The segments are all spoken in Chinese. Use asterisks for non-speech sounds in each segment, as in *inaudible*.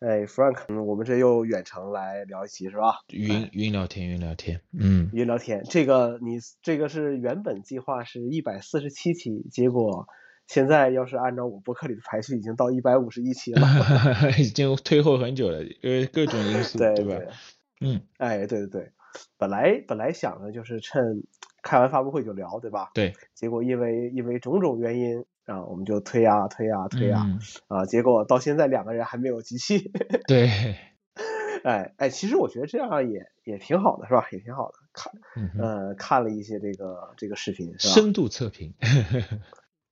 哎，Frank，嗯，我们这又远程来聊一期是吧？云云聊天，云聊天，嗯，云聊天。这个你这个是原本计划是一百四十七期，结果现在要是按照我博客里的排序，已经到一百五十一期了，*laughs* 已经退后很久了，因为各种因素，对吧？嗯，哎，对对对，本来本来想的就是趁开完发布会就聊，对吧？对。结果因为因为种种原因。啊，我们就推啊推啊推啊，啊，结果到现在两个人还没有集齐。*laughs* 对，哎哎，其实我觉得这样也也挺好的，是吧？也挺好的。看，呃，看了一些这个这个视频，是吧？深度测评，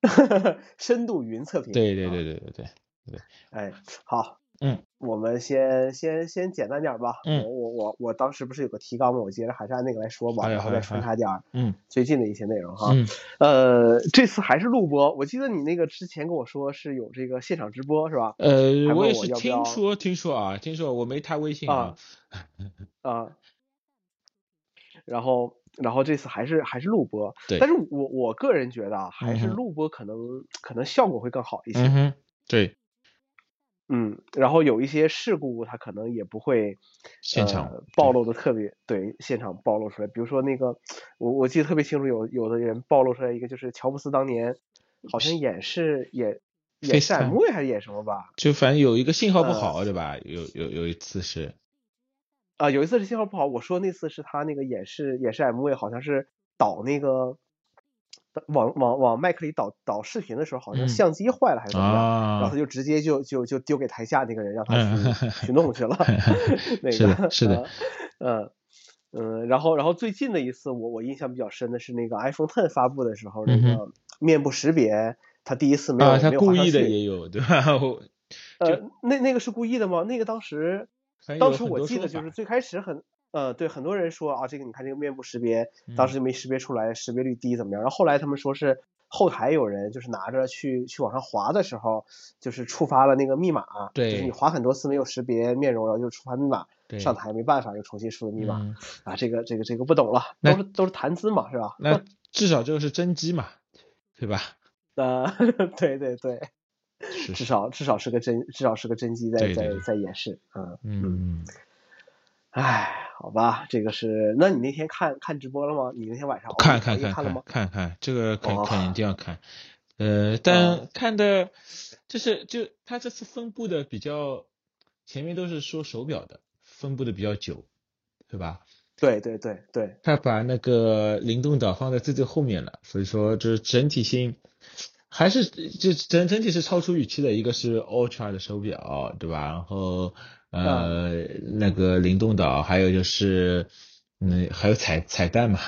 *laughs* 深度云测评。对对对对对对对。*laughs* 哎，好。嗯，我们先先先简单点吧。嗯，我我我当时不是有个提纲吗？我接着还是按那个来说吧，然后再穿插点儿嗯最近的一些内容哈。嗯，呃，这次还是录播。我记得你那个之前跟我说是有这个现场直播是吧？呃，我也是听说听说啊，听说我没他微信啊啊。然后然后这次还是还是录播，对。但是我我个人觉得啊还是录播可能可能效果会更好一些。嗯哼，对。嗯，然后有一些事故，它可能也不会现场暴露的特别对，现场暴露出来。比如说那个，我我记得特别清楚，有有的人暴露出来一个，就是乔布斯当年好像演示演演示 M V 还是演什么吧？就反正有一个信号不好，对吧？有有有一次是啊，有一次是信号不好。我说那次是他那个演示演示 M V，好像是导那个。往往往麦克里导导视频的时候，好像相机坏了还是怎么样，然后他就直接就就就丢给台下那个人，让他去去弄去了。*laughs* *laughs* 那个是的，是的，嗯嗯，然后然后最近的一次，我我印象比较深的是那个 iPhone Ten 发布的时候，那个面部识别，他第一次没有没有故意的也有对吧？*laughs* 呃，那那个是故意的吗？那个当时当时我记得就是最开始很。呃，对，很多人说啊，这个你看这个面部识别，当时就没识别出来，识别率低怎么样？然后后来他们说是后台有人就是拿着去去往上滑的时候，就是触发了那个密码，对，就是你滑很多次没有识别面容，然后就触发密码，上台没办法又重新输的密码啊，这个这个这个不懂了，都是都是谈资嘛，是吧？那至少这个是真机嘛，对吧？*laughs* 呃，对对对，至少至少是个真，至少是个真机在在在演示，嗯嗯。唉，好吧，这个是，那你那天看看直播了吗？你那天晚上看看看看了吗？看看，这个肯肯定要看，呃，但看的，就是就他这次分布的比较，前面都是说手表的，分布的比较久，对吧？对对对对。他把那个灵动岛放在最最后面了，所以说就是整体性，还是就整整体是超出预期的，一个是 Ultra 的手表，对吧？然后。呃，那个灵动岛，还有就是，嗯，还有彩彩蛋嘛，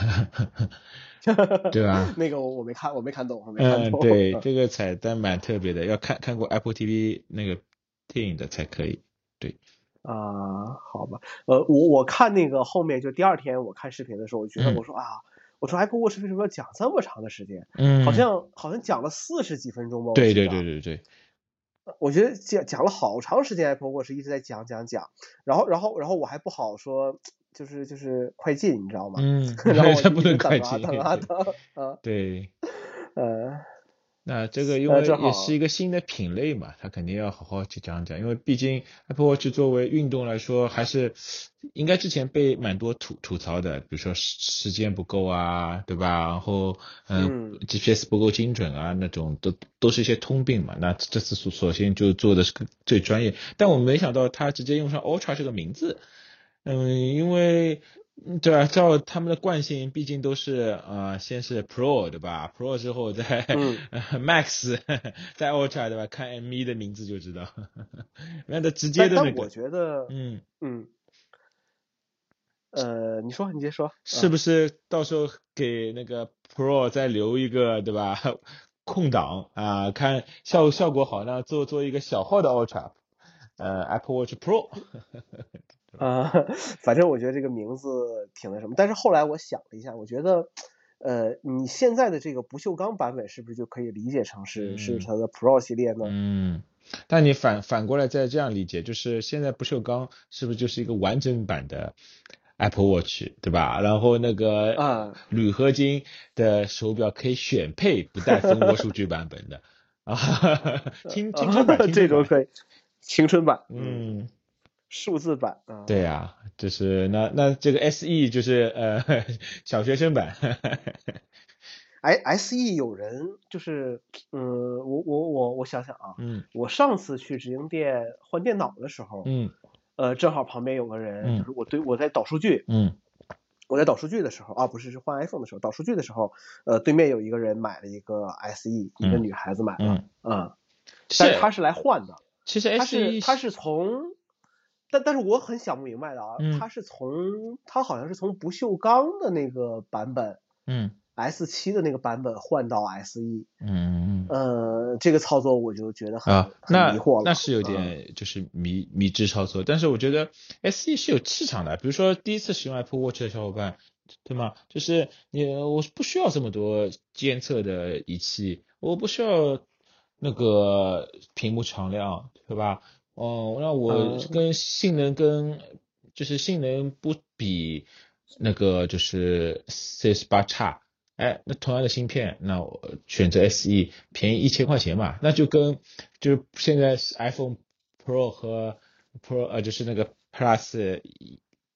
*laughs* 对吧？*laughs* 那个我我没看，我没看懂，我没看懂。嗯，对，这个彩蛋蛮特别的，要看看过 Apple TV 那个电影的才可以。对。啊，好吧，呃，我我看那个后面就第二天我看视频的时候，我觉得我说啊，我说 Apple Watch 为什么要讲这么长的时间？嗯，好像好像讲了四十几分钟吧？对对对对对。我觉得讲讲了好长时间，Apple Watch 一直在讲讲讲，然后然后然后我还不好说，就是就是快进，你知道吗？嗯，*laughs* 然后我 *laughs* 不能快进，等啊等啊，对，*laughs* 呃。那这个因为也是一个新的品类嘛，他肯定要好好去讲讲，因为毕竟 Apple Watch 作为运动来说，还是应该之前被蛮多吐吐槽的，比如说时时间不够啊，对吧？然后嗯，GPS 不够精准啊，那种都都是一些通病嘛。那这次索索性就做的是个最专业，但我没想到他直接用上 Ultra 这个名字，嗯，因为。对啊，照他们的惯性，毕竟都是呃，先是 Pro 对吧？Pro 之后再 *laughs* Max，*laughs* 再 Ultra 对吧？看 M1 的名字就知道，*laughs* 那的直接的那个。我觉得，嗯嗯，呃，你说，你接说，是不是到时候给那个 Pro 再留一个对吧？空档啊，看效效果好呢，做做一个小号的 Ultra，呃，Apple Watch Pro。啊，*laughs* 反正我觉得这个名字挺那什么，但是后来我想了一下，我觉得，呃，你现在的这个不锈钢版本是不是就可以理解成是是它的 Pro 系列呢？嗯，但你反反过来再这样理解，就是现在不锈钢是不是就是一个完整版的 Apple Watch，对吧？然后那个啊，铝合金的手表可以选配不带蜂窝数据版本的 *laughs* 啊，*laughs* 青青春版这种可以。青春版，嗯，数字版啊。对呀，就是那那这个 SE 就是呃小学生版。哎，SE 有人就是，嗯，我我我我想想啊，嗯，我上次去直营店换电脑的时候，嗯，呃，正好旁边有个人，就是我对我在导数据，嗯，我在导数据的时候啊，不是是换 iPhone 的时候，导数据的时候，呃，对面有一个人买了一个 SE，一个女孩子买的，嗯，但是他是来换的，其实他是他是从，但但是我很想不明白的啊，它是从它好像是从不锈钢的那个版本，嗯。S 七的那个版本换到 SE，嗯呃，这个操作我就觉得很很迷惑了，那是有点就是迷迷之操作。但是我觉得 SE 是有气场的，比如说第一次使用 Apple Watch 的小伙伴，对吗？就是你我不需要这么多监测的仪器，我不需要那个屏幕常亮，对吧？哦，那我跟性能跟就是性能不比那个就是 C 十八差。哎，那同样的芯片，那我选择 SE 便宜一千块钱嘛，那就跟就是现在 iPhone Pro 和 Pro 呃就是那个 Plus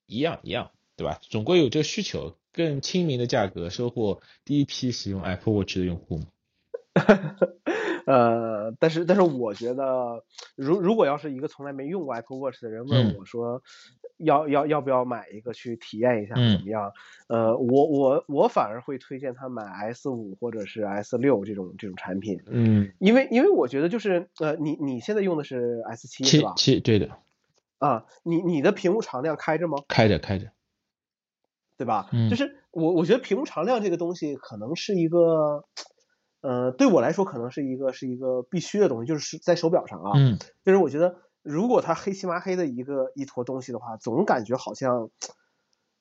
一样一样，对吧？总归有这个需求，更亲民的价格收获第一批使用 Apple Watch 的用户。*laughs* 呃，但是但是我觉得，如如果要是一个从来没用过 Apple Watch 的人问我说。要要要不要买一个去体验一下怎么样？呃，我我我反而会推荐他买 S 五或者是 S 六这种这种产品。嗯，因为因为我觉得就是呃，你你现在用的是 S 七是吧？七对的。啊，你你的屏幕常亮开着吗？开着开着，对吧？嗯。就是我我觉得屏幕常亮这个东西可能是一个，呃，对我来说可能是一个是一个必须的东西，就是在手表上啊。嗯。就是我觉得。如果它黑漆麻黑的一个一坨东西的话，总感觉好像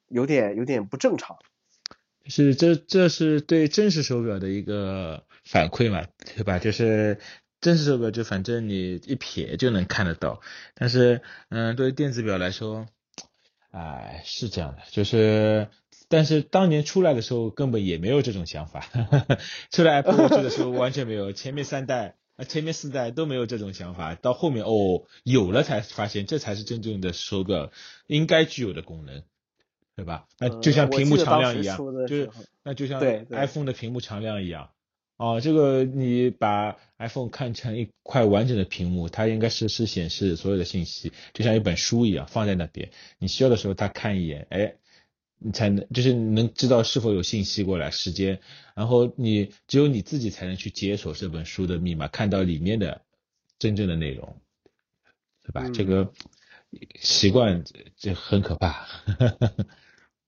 有点有点不正常。是这这是对正式手表的一个反馈嘛，对吧？就是正式手表就反正你一瞥就能看得到，但是嗯，对于电子表来说，哎，是这样的，就是但是当年出来的时候根本也没有这种想法，*laughs* 出来 Apple Watch 的时候完全没有，前面三代。啊，前面四代都没有这种想法，到后面哦有了才发现，这才是真正的手表应该具有的功能，对吧？那就像屏幕常亮一样，就是那就像 iPhone 的屏幕常亮一样。哦，这个你把 iPhone 看成一块完整的屏幕，它应该是是显示所有的信息，就像一本书一样放在那边，你需要的时候它看一眼，哎。你才能就是能知道是否有信息过来，时间，然后你只有你自己才能去解锁这本书的密码，看到里面的真正的内容，对吧？这个习惯这很可怕。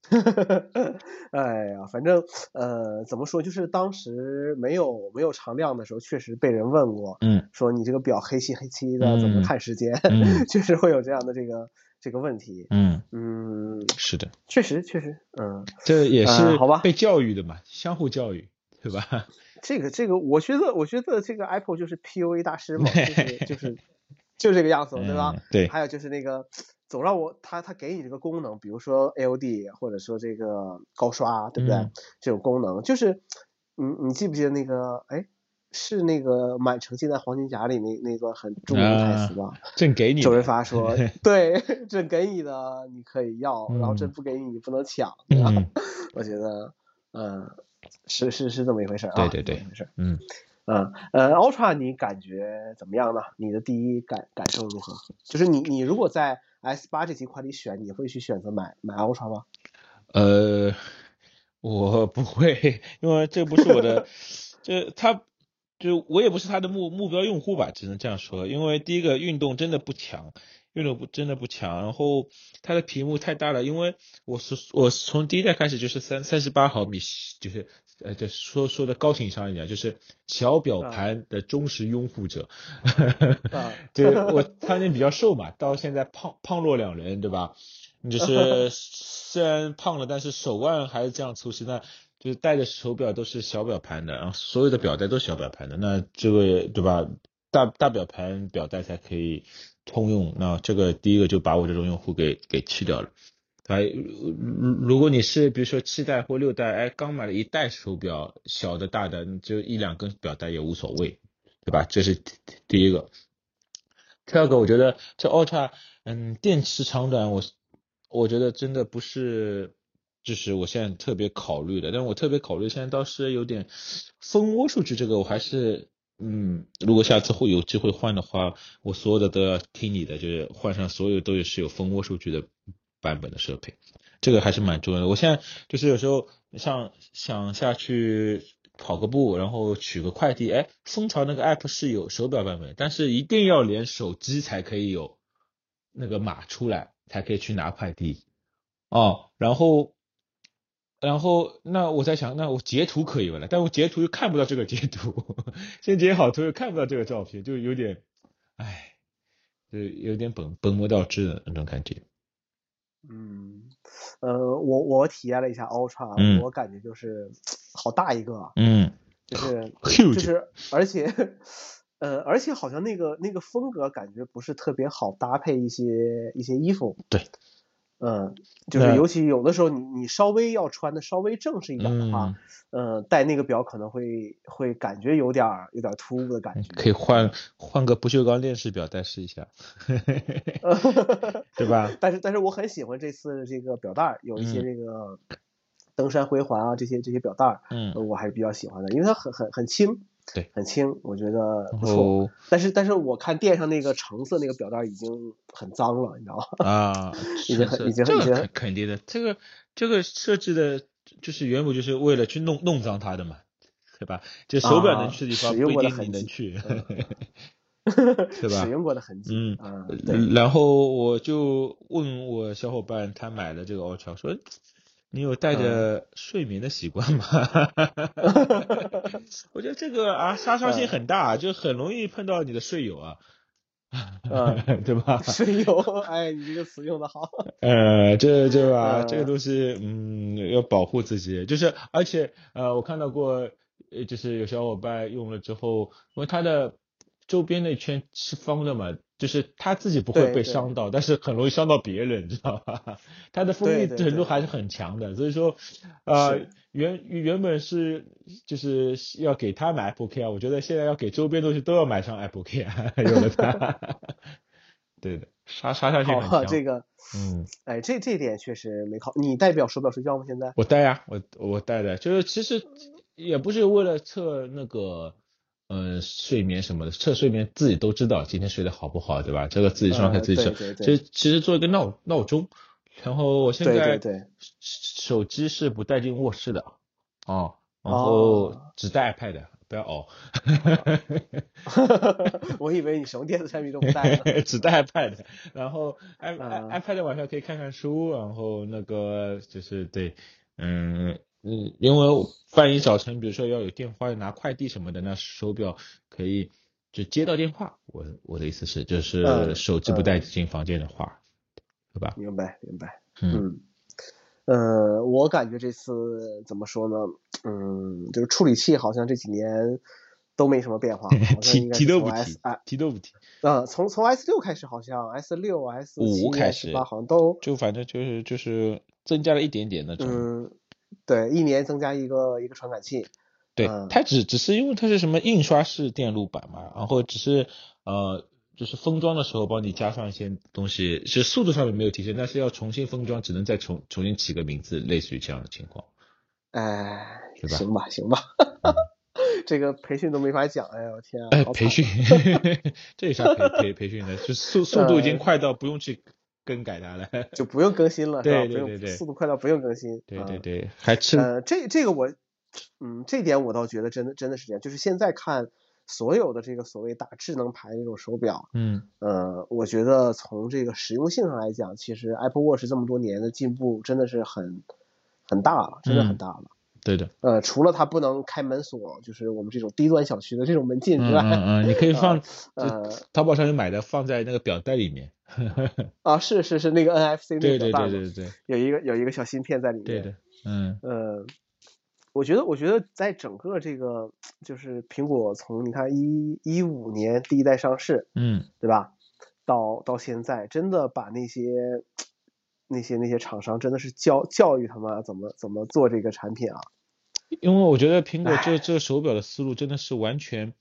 *laughs* 哎呀，反正呃，怎么说，就是当时没有没有常亮的时候，确实被人问过，嗯，说你这个表黑漆黑漆的，怎么看时间？*laughs* 确实会有这样的这个。这个问题，嗯嗯，是的，确实确实，嗯，这也是好吧，被教育的嘛，相互教育，对吧？*laughs* 这个这个，我觉得我觉得这个 Apple 就是 PUA 大师嘛，就是 *laughs* 就是就这个样子，对吧？对。还有就是那个总让我他他给你这个功能，比如说 AOD 或者说这个高刷，对不对？这种功能就是，你你记不记得那个？哎。是那个满城尽带黄金甲里那那段很著名的台词吧？*laughs* 朕给你，周润发说：*laughs* “对，朕给你的你可以要，然后朕不给你你不能抢。”嗯，*laughs* 我觉得，嗯，是是是这么一回事啊。对对对，没事。嗯嗯呃，Ultra 你感觉怎么样呢？你的第一感感受如何？就是你你如果在 S 八这几款里选，你会去选择买买 Ultra 吗？呃，我不会，因为这不是我的，这它。就我也不是他的目目标用户吧，只能这样说。因为第一个运动真的不强，运动不真的不强。然后它的屏幕太大了，因为我是我从第一代开始就是三三十八毫米，就是呃，就说说的高情商一点，就是小表盘的忠实拥护者。*laughs* 就我当年比较瘦嘛，到现在胖胖若两人，对吧？就是 *laughs* 虽然胖了，但是手腕还是这样粗细那。就是戴的手表都是小表盘的，然后所有的表带都是小表盘的，那这个对吧？大大表盘表带才可以通用。那这个第一个就把我这种用户给给去掉了。哎，如如果你是比如说七代或六代，哎，刚买了一代手表，小的大的就一两根表带也无所谓，对吧？这是第一个。第二个，我觉得这 Ultra，嗯，电池长短，我我觉得真的不是，就是我现在特别考虑的。但是我特别考虑现在倒是有点蜂窝数据，这个我还是，嗯，如果下次会有机会换的话，我所有的都要听你的，就是换上所有都是有蜂窝数据的版本的设备，这个还是蛮重要的。我现在就是有时候像想下去。跑个步，然后取个快递。哎，蜂巢那个 app 是有手表版本，但是一定要连手机才可以有那个码出来，才可以去拿快递。哦，然后，然后那我在想，那我截图可以了，但我截图又看不到这个截图，*laughs* 先截好图又看不到这个照片，就有点，唉，就有点本本末倒置的那种感觉。嗯，呃，我我体验了一下 Ultra，我感觉就是好大一个，嗯，就是 *laughs* 就是，而且 *laughs* 呃，而且好像那个那个风格感觉不是特别好搭配一些一些衣服，对。嗯，就是尤其有的时候，你你稍微要穿的稍微正式一点的话，嗯，戴那个表可能会会感觉有点有点突兀的感觉。可以换换个不锈钢链式表带试一下，*laughs* 对吧？但是但是我很喜欢这次这个表带，有一些这个登山回环啊这些这些表带，嗯，我还是比较喜欢的，因为它很很很轻。对，很轻，我觉得不错。但是，但是我看店上那个橙色那个表带已经很脏了，你知道吗？*laughs* 啊，已经很，已经已经肯定的。这个这个设置的，就是原本就是为了去弄弄脏它的嘛，对吧？就手表能去的地方不一定你能去，对吧？*laughs* 使用过的痕迹。嗯，然后我就问我小伙伴，他买了这个 Ultra，说。你有带着睡眠的习惯吗？*laughs* 我觉得这个啊杀伤性很大，就很容易碰到你的睡友啊，*laughs* 对吧？睡友，哎，你这个词用的好。*laughs* 呃，这这吧，这个东西，嗯，要保护自己，就是而且呃，我看到过，呃，就是有小伙伴用了之后，因为他的周边那圈是方的嘛。就是他自己不会被伤到，但是很容易伤到别人，知道吧？*laughs* 它的封闭程度还是很强的，所以说，呃，原原本是就是要给他买 Apple Care，我觉得现在要给周边东西都要买上 Apple Care，*laughs* 有了它，*laughs* 对的，杀杀下去很强。这个，嗯，哎，这这点确实没考。你戴表手表睡觉吗？现在？我戴呀，我我戴的，就是其实也不是为了测那个。嗯，睡眠什么的，测睡眠自己都知道今天睡得好不好，对吧？这个自己状态自己测。其实其实做一个闹闹钟，然后我现在手机是不带进卧室的，哦，然后只带 iPad，不要熬。*laughs* 我以为你什么电子产品都不带。*laughs* 只带 iPad，*laughs* 然后 i iPad 晚上可以看看书，然后那个就是对，嗯。嗯，因为万一早晨，比如说要有电话要拿快递什么的，那手表可以就接到电话。我我的意思是，就是手机不带进房间的话，对吧？明白，明白。嗯，呃，我感觉这次怎么说呢？嗯，就是处理器好像这几年都没什么变化，提提都不提，提都不提。嗯，从从 S 六开始，好像 S 六、S 五开始吧，好像都就反正就是就是增加了一点点那种。嗯。对，一年增加一个一个传感器。对，它只只是因为它是什么印刷式电路板嘛，然后只是呃，就是封装的时候帮你加上一些东西，其实速度上面没有提升，但是要重新封装，只能再重重新起个名字，类似于这样的情况。哎，行吧，行吧，*laughs* 这个培训都没法讲，哎呀，我天啊！哎，培训，*laughs* 这有啥培培培训的？就速速度已经快到不用去。更改它了，*laughs* 就不用更新了？对对对，速度快到不用更新。对对对，还吃。呃，这这个我，嗯，这点我倒觉得真的真的是这样。就是现在看所有的这个所谓打智能牌这种手表，嗯，呃，我觉得从这个实用性上来讲，其实 Apple Watch 这么多年的进步真的是很很大了，真的很大了。对的，呃，除了它不能开门锁，就是我们这种低端小区的这种门禁之外，嗯嗯，你可以 *laughs* 放，呃，淘宝上有买的，放在那个表带里面。*laughs* 啊，是是是，那个 NFC 那个对对对对对，有一个有一个小芯片在里面。对的，嗯呃，我觉得我觉得在整个这个就是苹果从你看一一五年第一代上市，嗯，对吧？到到现在，真的把那些那些那些厂商真的是教教育他们怎么怎么做这个产品啊。因为我觉得苹果这这手表的思路真的是完全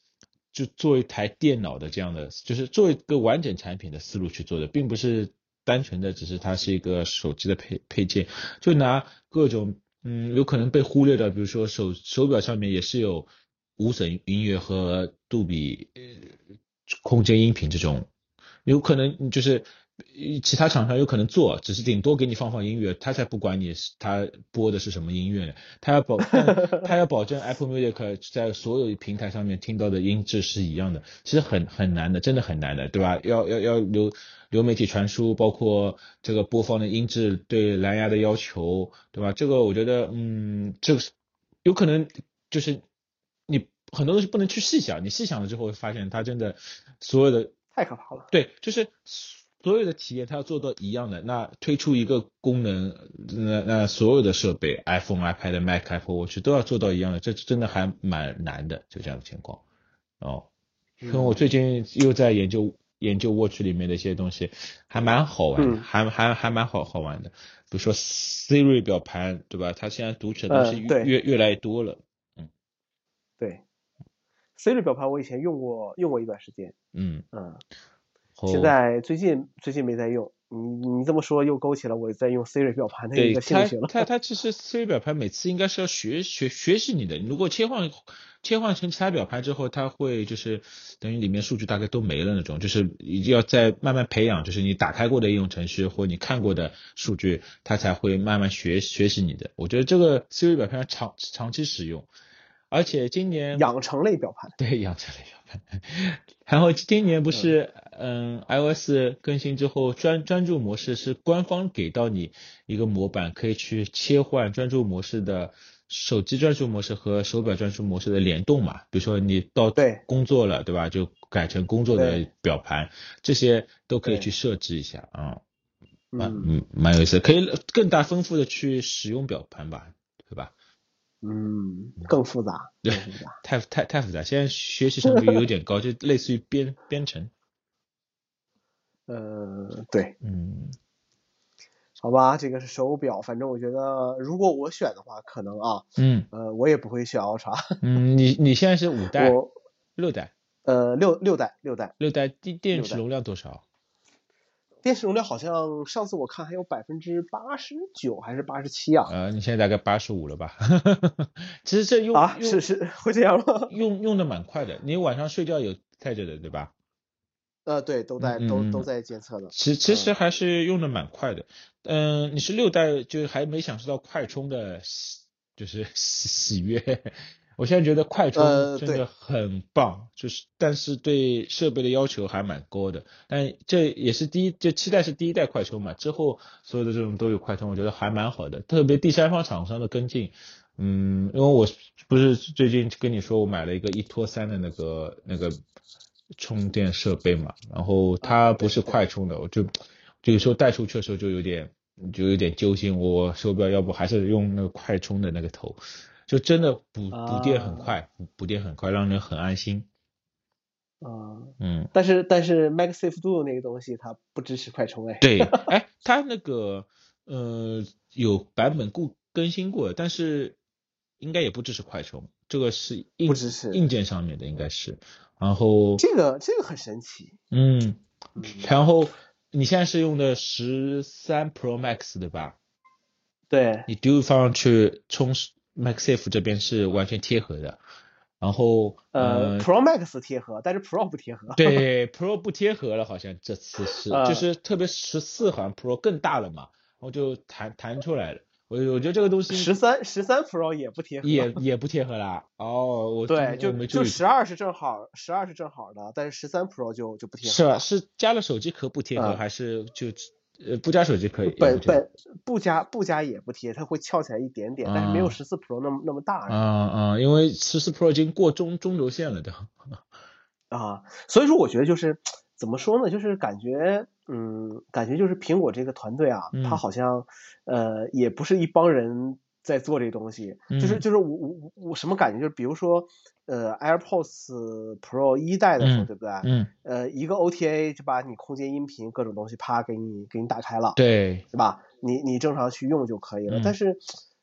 就做一台电脑的这样的，就是做一个完整产品的思路去做的，并不是单纯的只是它是一个手机的配配件。就拿各种嗯有可能被忽略的，比如说手手表上面也是有无损音乐和杜比空间音频这种，有可能就是。其他厂商有可能做，只是顶多给你放放音乐，他才不管你是他播的是什么音乐呢？他要保 *laughs* 他要保证 Apple Music 在所有平台上面听到的音质是一样的，其实很很难的，真的很难的，对吧？要要要流流媒体传输，包括这个播放的音质对蓝牙的要求，对吧？这个我觉得，嗯，这个有可能就是你很多东西不能去细想，你细想了之后会发现它真的所有的太可怕了。对，就是。所有的体验它要做到一样的，那推出一个功能，那那所有的设备，iPhone、iPad、Mac、Apple Watch 都要做到一样的，这真的还蛮难的，就这样的情况。哦，因为我最近又在研究研究 Watch 里面的一些东西，还蛮好玩，还还还蛮好好玩的。比如说 Siri 表盘，对吧？它现在读取的东西越越来越多了。嗯，对，Siri 表盘我以前用过用过一段时间。嗯嗯。现在最近最近没在用，你你这么说又勾起了我在用 Siri 表盘的一个兴趣了。它它 *laughs* 它其实 Siri 表盘每次应该是要学学学习你的，如果切换切换成其他表盘之后，它会就是等于里面数据大概都没了那种，就是要再慢慢培养，就是你打开过的应用程序或你看过的数据，它才会慢慢学学习你的。我觉得这个 Siri 表盘长长期使用，而且今年养成类表盘，对养成类表盘，然后今年不是。嗯，iOS 更新之后，专专注模式是官方给到你一个模板，可以去切换专注模式的手机专注模式和手表专注模式的联动嘛？比如说你到对工作了，对吧？就改成工作的表盘，这些都可以去设置一下啊，蛮嗯蛮有意思，可以更大丰富的去使用表盘吧，对吧？嗯，更复杂，对，*laughs* 太太太复杂，现在学习成本有点高，就类似于编编程。*laughs* 呃，对，嗯，好吧，这个是手表，反正我觉得，如果我选的话，可能啊，嗯，呃，我也不会选 Ultra。*laughs* 嗯，你你现在是五代，六代，呃，六六代，六代，六代电电池容量多少？电池容量好像上次我看还有百分之八十九还是八十七啊？呃，你现在大概八十五了吧？*laughs* 其实这用啊，是是会这样吗？*laughs* 用用的蛮快的，你晚上睡觉有带着的对吧？呃，对，都在都都在监测的。其其实还是用的蛮快的。嗯，你是六代，就还没享受到快充的喜，就是喜 *laughs* 喜悦。我现在觉得快充真的很棒，就是但是对设备的要求还蛮高的。但这也是第一，就期待是第一代快充嘛，之后所有的这种都有快充，我觉得还蛮好的。特别第三方厂商的跟进，嗯，因为我不是最近跟你说我买了一个一拖三的那个那个。充电设备嘛，然后它不是快充的，我就就有时候带出去的时候就有点就有点揪心。我手表要不还是用那个快充的那个头，就真的补补电很快，补补电很快，让人很安心。啊，嗯，但是但是 MagSafe Duo 那个东西它不支持快充哎。对，*laughs* 哎，它那个呃有版本固更新过，但是应该也不支持快充，这个是硬不支持硬件上面的应该是。然后这个这个很神奇，嗯，然后你现在是用的十三 Pro Max 对吧？对，你丢放上去充 MagSafe 这边是完全贴合的，然后呃 Pro Max 贴合，但是 Pro 不贴合。对，Pro 不贴合了，好像这次是，就是特别十四好像 Pro 更大了嘛，然后就弹弹出来了。我我觉得这个东西十三十三 Pro 也不贴合，也也不贴合啦。哦，我对，就就十二是正好，十二是正好的，但是十三 Pro 就就不贴合。是吧？是加了手机壳不贴合，还是就呃不加手机可以？本本不加不加也不贴，它会翘起来一点点，但是没有十四 Pro 那么那么大。啊啊，因为十四 Pro 已经过中中轴线了的。*laughs* 啊，所以说我觉得就是怎么说呢？就是感觉。嗯，感觉就是苹果这个团队啊，他好像呃也不是一帮人在做这东西，就是就是我我我什么感觉？就是比如说呃 AirPods Pro 一代的时候，对不对？嗯。呃，一个 OTA 就把你空间音频各种东西啪给你给你打开了，对，对吧？你你正常去用就可以了。但是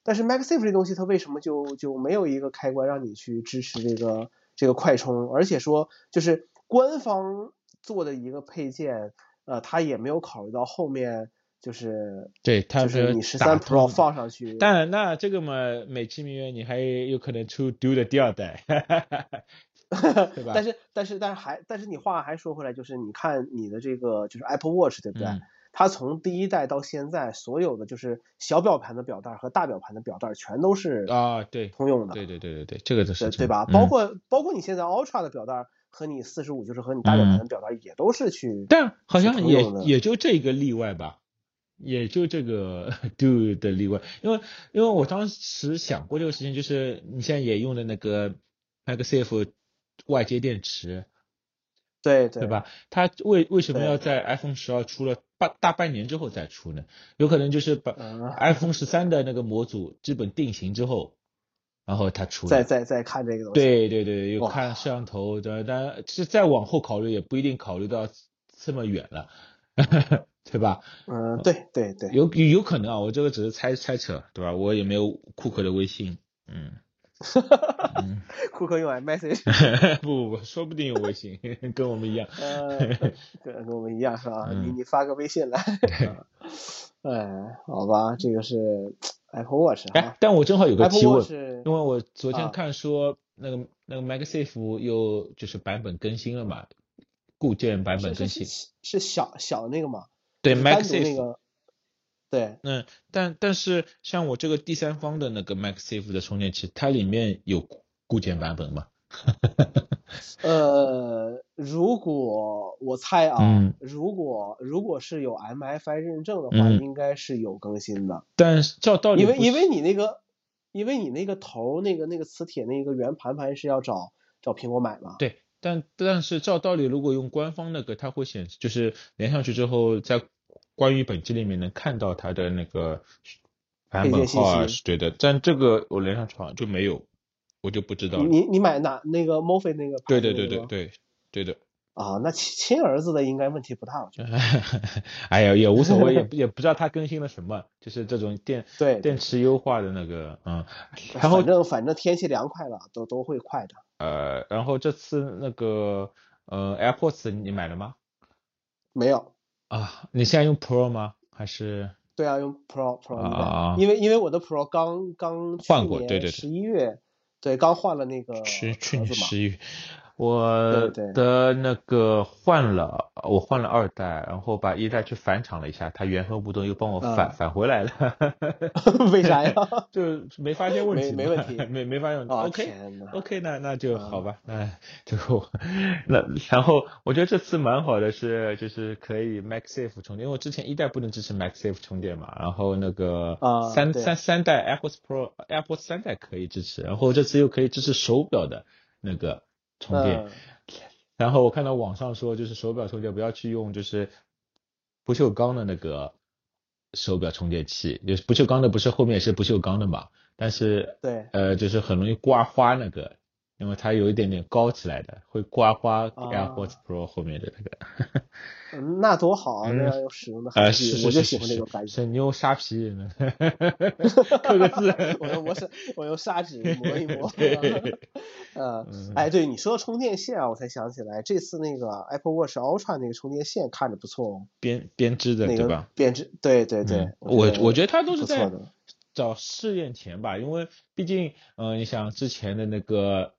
但是 MagSafe 这东西它为什么就就没有一个开关让你去支持这个？这个快充，而且说就是官方做的一个配件，呃，它也没有考虑到后面就是对，它是你十三 Pro 放上去，但那这个嘛，美其名曰你还有可能出 Do 的第二代，对吧？*laughs* 但是但是但是还但是你话还说回来，就是你看你的这个就是 Apple Watch 对不对？它从第一代到现在，所有的就是小表盘的表带和大表盘的表带全都是啊，对，通用的。对对对对对，这个就是对吧？包括包括你现在 Ultra 的表带和你四十五，就是和你大表盘的表带也都是去，但好像也也就这一个例外吧，也就这个 *laughs* Do 的例外，因为因为我当时想过这个事情，就是你现在也用的那个 MagSafe 外接电池。对对吧？它为为什么要在 iPhone 十二出了半大半年之后再出呢？有可能就是把 iPhone 十三的那个模组基本定型之后，然后它出。再再再看这个东西。对对对，有看摄像头的，但是再往后考虑也不一定考虑到这么远了，*laughs* 对吧？嗯，对对对。有有可能啊，我这个只是猜猜测，对吧？我也没有库克的微信，嗯。*laughs* 库克用 iMessage，*laughs* 不不不，说不定有微信，跟我们一样，跟跟我们一样是吧？你你发个微信来，哎，好吧，这个是 Apple Watch，哎，但我正好有个提问，因为我昨天看说那个那个 MagSafe 又就是版本更新了嘛，固件版本更新，是小小那个嘛？对，MagSafe 那个。对，嗯，但但是像我这个第三方的那个 MaxSafe 的充电器，它里面有固件版本吗？*laughs* 呃，如果我猜啊，如果如果是有 MFI 认证的话，应该是有更新的。但是照道理，因为因为你那个，因为你那个头那个那个磁铁那个圆盘盘是要找找苹果买嘛？对，但但是照道理，如果用官方那个，它会显示就是连上去之后在。关于本机里面能看到它的那个版本号啊，是对的，但这个我连上去好像就没有，我就不知道。你你买哪那个 m o f i 那个？对对对对对对的。啊，那亲亲儿子的应该问题不大，我觉得。*laughs* 哎呀，也无所谓，也也不知道他更新了什么，就是这种电对电池优化的那个，嗯。然后反正反正天气凉快了，都都会快的。呃，然后这次那个呃 AirPods 你买了吗？没有。啊，你现在用 Pro 吗？还是？对啊，用 Pro Pro 啊，因为因为我的 Pro 刚刚换过，对对对，十一月，对，刚换了那个去去年十一月。我的那个换了，我换了二代，然后把一代去返厂了一下，它原封不动又帮我返返回来了。*laughs* 为啥呀？*laughs* 就没发现问题，没没问题，没没发现问题。OK OK，那那就好吧，哎，就那然后我觉得这次蛮好的是，就是可以 MagSafe 充电，因为之前一代不能支持 MagSafe 充电嘛，然后那个三三三代 AirPods Pro AirPods 三代可以支持，然后这次又可以支持手表的那个。充电，然后我看到网上说，就是手表充电不要去用，就是不锈钢的那个手表充电器，就是不锈钢的，不是后面是不锈钢的嘛？但是对，呃，就是很容易刮花那个。因为它有一点点高起来的，会刮花 AirPods Pro 后面的那个。嗯，那多好啊！那样有使用的痕迹，我就喜欢这种感觉。你用沙皮，刻个字。我用我是我用砂纸 *laughs* 磨一磨。呃，*laughs* 哎，对你说到充电线啊，我才想起来，这次那个 Apple Watch Ultra 那个充电线看着不错哦，编编织的对吧？编织，对对对。我我觉得它都是在找试验田吧，因为毕竟，嗯，你想之前的那个。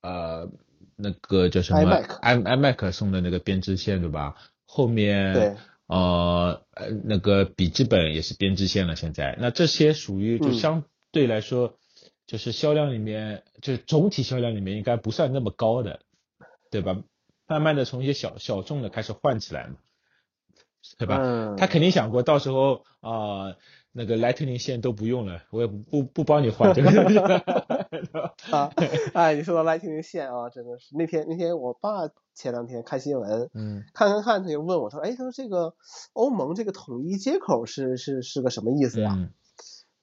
呃，那个叫什么？i iMac 送的那个编织线对吧？后面对，呃呃，那个笔记本也是编织线了。现在，那这些属于就相对来说，就是销量里面，就是总体销量里面应该不算那么高的，对吧？慢慢的从一些小小众的开始换起来嘛，对吧？他肯定想过到时候啊。那个 Lightning 线都不用了，我也不不不帮你换这个。*laughs* 啊，哎，你说到 Lightning 线啊，真的是那天那天我爸前两天看新闻，嗯，看看看，他就问我，他说，哎，他说这个欧盟这个统一接口是是是个什么意思呀？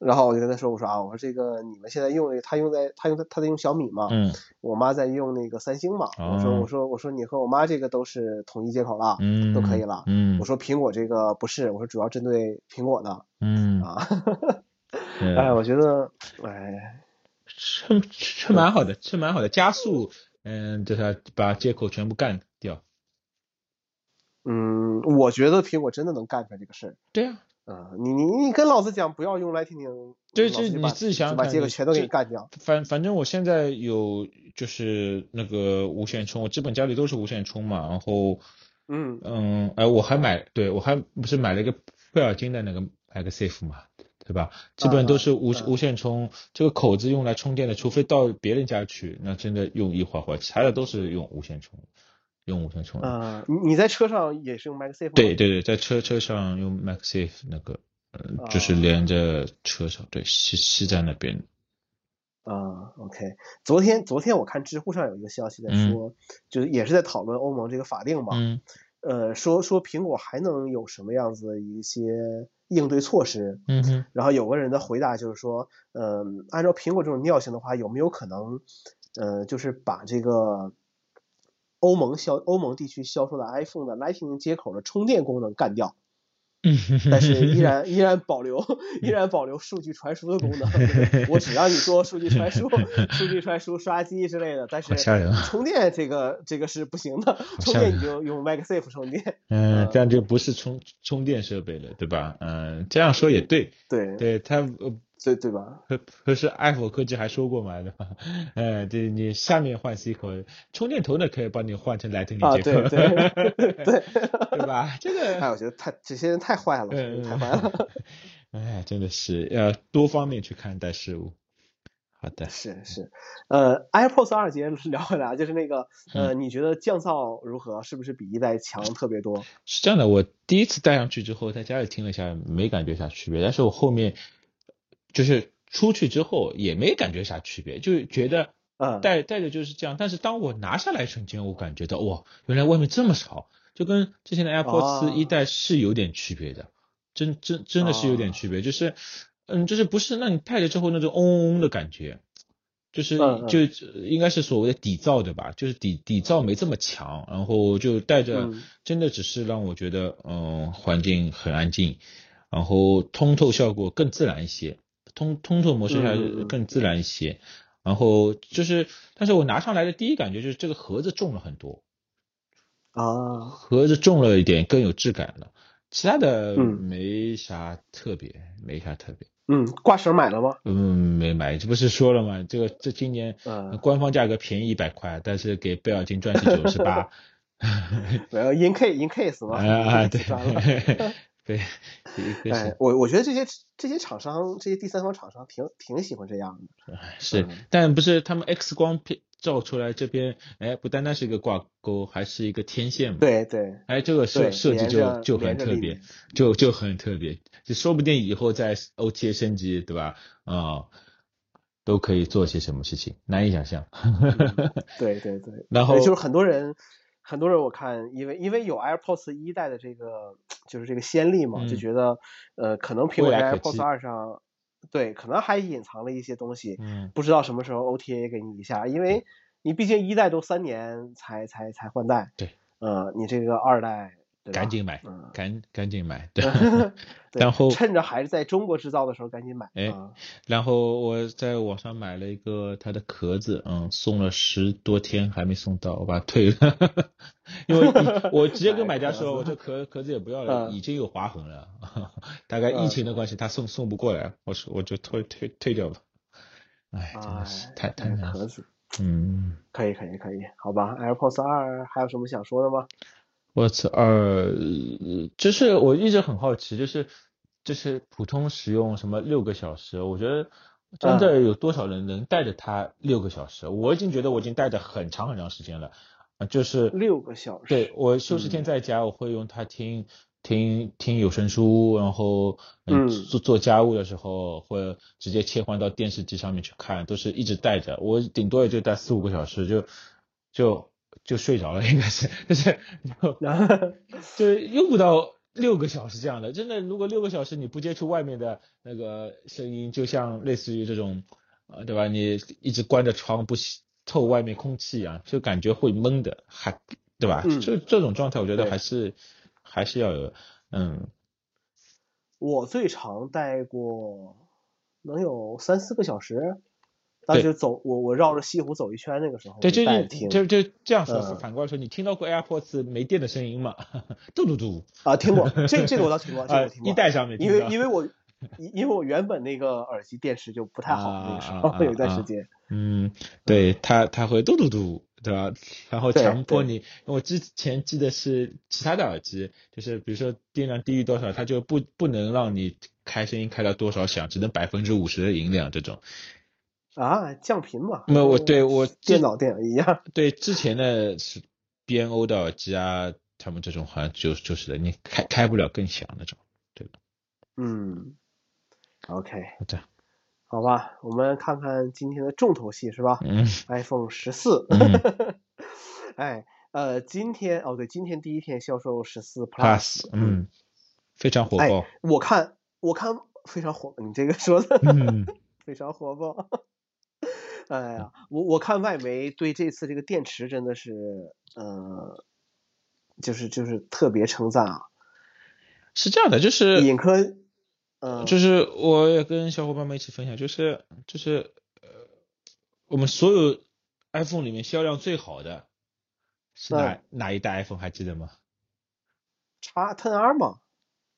然后我就跟他说：“我说啊，我说这个你们现在用的，他用在他用他他在用小米嘛，嗯，我妈在用那个三星嘛。我说我说我说你和我妈这个都是统一接口了，嗯，都可以了，嗯。我说苹果这个不是，我说主要针对苹果的，嗯啊，*laughs* 哎，我觉得，哎，这这蛮好的，这蛮好的，加速嗯，叫它把接口全部干掉。嗯，我觉得苹果真的能干出来这个事儿。对呀，嗯，你你你跟老子讲不要用 Lightning，对，就你自己想把这个全都给干掉。反反正我现在有就是那个无线充，我基本家里都是无线充嘛。然后，嗯嗯，哎，我还买，对我还不是买了一个贝尔金的那个 MagSafe 嘛，对吧？基本都是无无线充，这个口子用来充电的，除非到别人家去，那真的用一会儿会，其他的都是用无线充。用无线充啊，你你在车上也是用 MagSafe 吗？对对对，在车车上用 MagSafe 那个，呃，就是连着车上，对，是是在那边。啊，OK，昨天昨天我看知乎上有一个消息在说，就是也是在讨论欧盟这个法令嘛，嗯，呃，说说苹果还能有什么样子的一些应对措施，嗯哼，然后有个人的回答就是说，嗯，按照苹果这种尿性的话，有没有可能，呃，就是把这个。欧盟销欧盟地区销售的 iPhone 的 Lightning 接口的充电功能干掉，*laughs* 但是依然依然保留依然保留数据传输的功能。*laughs* 我只让你做数据传输、数据传输、刷机之类的，但是充电这个这个是不行的。充电你就用 MagSafe 充电。嗯，这样就不是充充电设备了，对吧？嗯，这样说也对。对，对它呃。对对吧？不不是爱否科技还说过嘛，对吧？哎，*laughs* 对你下面换 C 口，充电头呢可以帮你换成莱特尼接口，对 *laughs* 对对，*laughs* 对吧？这个哎，我觉得太这些人太坏了，太坏了。哎，真的是要多方面去看待事物。好的，是是，呃，AirPods 二节聊回来啊，就是那个呃，你觉得降噪如何？是不是比一代强特别多？是这样的，我第一次戴上去之后，在家里听了一下，没感觉啥区别，但是我后面。就是出去之后也没感觉啥区别，就觉得嗯戴戴着就是这样。但是当我拿下来瞬间，我感觉到哇，原来外面这么吵，就跟之前的 AirPods 一代是有点区别的，真真真的是有点区别。就是嗯，就是不是那你戴着之后那种嗡嗡嗡的感觉，就是就应该是所谓的底噪对吧，就是底底噪没这么强，然后就戴着真的只是让我觉得嗯环境很安静，然后通透效果更自然一些。通通透模式还是更自然一些，然后就是，但是我拿上来的第一感觉就是这个盒子重了很多，啊，盒子重了一点，更有质感了，其他的没啥特别，没啥特别。嗯，挂绳买了吗？嗯，没买，这不是说了吗？这个这今年官方价格便宜一百块，但是给贝尔金赚是九十八，*laughs* 没有 in case in case 嘛，啊对。*laughs* 对，哎，我我觉得这些这些厂商，这些第三方厂商挺挺喜欢这样的。是，但不是他们 X 光片照出来这边，哎，不单单是一个挂钩，还是一个天线嘛？对对。哎，这个设设计就就很特别，就就很特别，就说不定以后在 OTA 升级，对吧？啊，都可以做些什么事情，难以想象。*laughs* 对对对。然后就是很多人。很多人我看，因为因为有 AirPods 一代的这个就是这个先例嘛，就觉得呃可能苹果在 AirPods 二上，对，可能还隐藏了一些东西，嗯，不知道什么时候 OTA 给你一下，因为你毕竟一代都三年才才才换代，对，呃，你这个二代。赶紧买，嗯，赶赶紧买，对，*laughs* 然后趁着还是在中国制造的时候赶紧买，哎，然后我在网上买了一个它的壳子，嗯，送了十多天还没送到，我把它退了，*laughs* 因为 *laughs* 我直接跟买家说，我。这壳壳子也不要了，已经有划痕了，大概疫情的关系，他送送不过来，我说我就退退退掉吧，哎，真的是太太难壳子，嗯，可以可以可以，好吧，AirPods 二还有什么想说的吗？我操，二就是我一直很好奇，就是就是普通使用什么六个小时，我觉得真的有多少人能带着它六个小时？我已经觉得我已经带着很长很长时间了，啊，就是六个小时。对我休息天在家，我会用它听听听有声书，然后嗯做做家务的时候，会直接切换到电视机上面去看，都是一直带着。我顶多也就带四五个小时，就就。就睡着了，应该是，就是然后 *laughs* 就用不到六个小时这样的。真的，如果六个小时你不接触外面的那个声音，就像类似于这种，呃，对吧？你一直关着窗不透外面空气一样，就感觉会闷的，还对吧？就这种状态，我觉得还是还是要有，嗯。我最长待过能有三四个小时。当时走我我绕着西湖走一圈那个时候，对，就听，就就这样说。反过来说，你听到过 AirPods 没电的声音吗？*laughs* 嘟嘟嘟啊，听过，*laughs* 这这个我倒听过，这个我听过。一代上面，因为因为我因为我原本那个耳机电池就不太好，那个时候有一段时间。嗯，对，它它会嘟嘟嘟，对吧？然后强迫你，我之前记得是其他的耳机，就是比如说电量低于多少，它就不不能让你开声音开到多少响，只能百分之五十的音量这种。啊，降频嘛？没有，我对我电脑电脑一样。对之前的是 BNO 的耳机啊，他们这种好像就就是的，你开开不了更响那种，对吧。嗯，OK，好的，好吧，我们看看今天的重头戏是吧？嗯，*laughs* iPhone 十四。*laughs* 哎，呃，今天哦对，今天第一天销售十四 Plus，嗯，非常火爆。我看我看非常火，你这个说的，嗯，*laughs* 非常火爆。哎呀，我我看外媒对这次这个电池真的是，呃，就是就是特别称赞啊。是这样的，就是尹科，嗯，就是我也跟小伙伴们一起分享，就是就是呃，我们所有 iPhone 里面销量最好的是哪哪一代 iPhone 还记得吗？X Ten R 吗？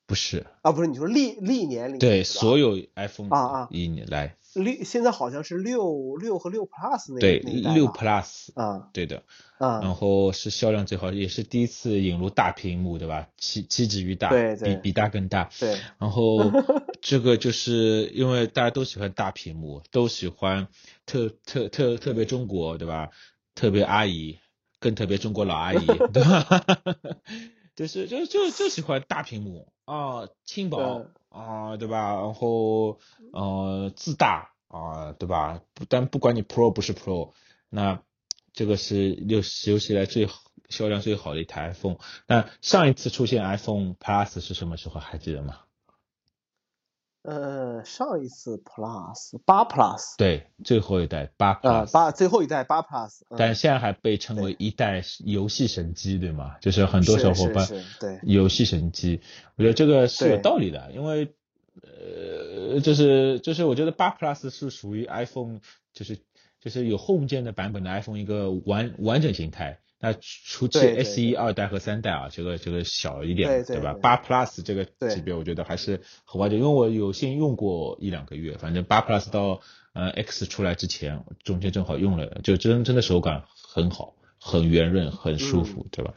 不是啊，不是，你说历历年里对所有 iPhone 啊啊一年来。六现在好像是六六和六 Plus 那对六 Plus 啊，对的啊，然后是销量最好，也是第一次引入大屏幕，对吧？七七级于大，对比比大更大。对，然后 *laughs* 这个就是因为大家都喜欢大屏幕，都喜欢特特特特别中国，对吧？特别阿姨，更特别中国老阿姨，对吧？*laughs* 就是就就就喜欢大屏幕啊，轻薄。啊，对吧？然后呃，自大啊，对吧？但不管你 Pro 不是 Pro，那这个是有有史以来最销量最好的一台 iPhone。那上一次出现 iPhone Plus 是什么时候？还记得吗？呃，上一次 Plus 八 Plus 对，最后一代八 Plus 八最后一代八 Plus，但现在还被称为一代游戏神机，对吗？就是很多小伙伴对。游戏神机，我觉得这个是有道理的，因为呃，就是就是我觉得八 Plus 是属于 iPhone，就是就是有 Home 键的版本的 iPhone 一个完完整形态。那除去 S e 二代和三代啊，这个这个小一点，对吧？八 Plus 这个级别，我觉得还是很完整，因为我有幸用过一两个月，反正八 Plus 到呃 X 出来之前，中间正好用了，就真真的手感很好，很圆润，很舒服，对吧？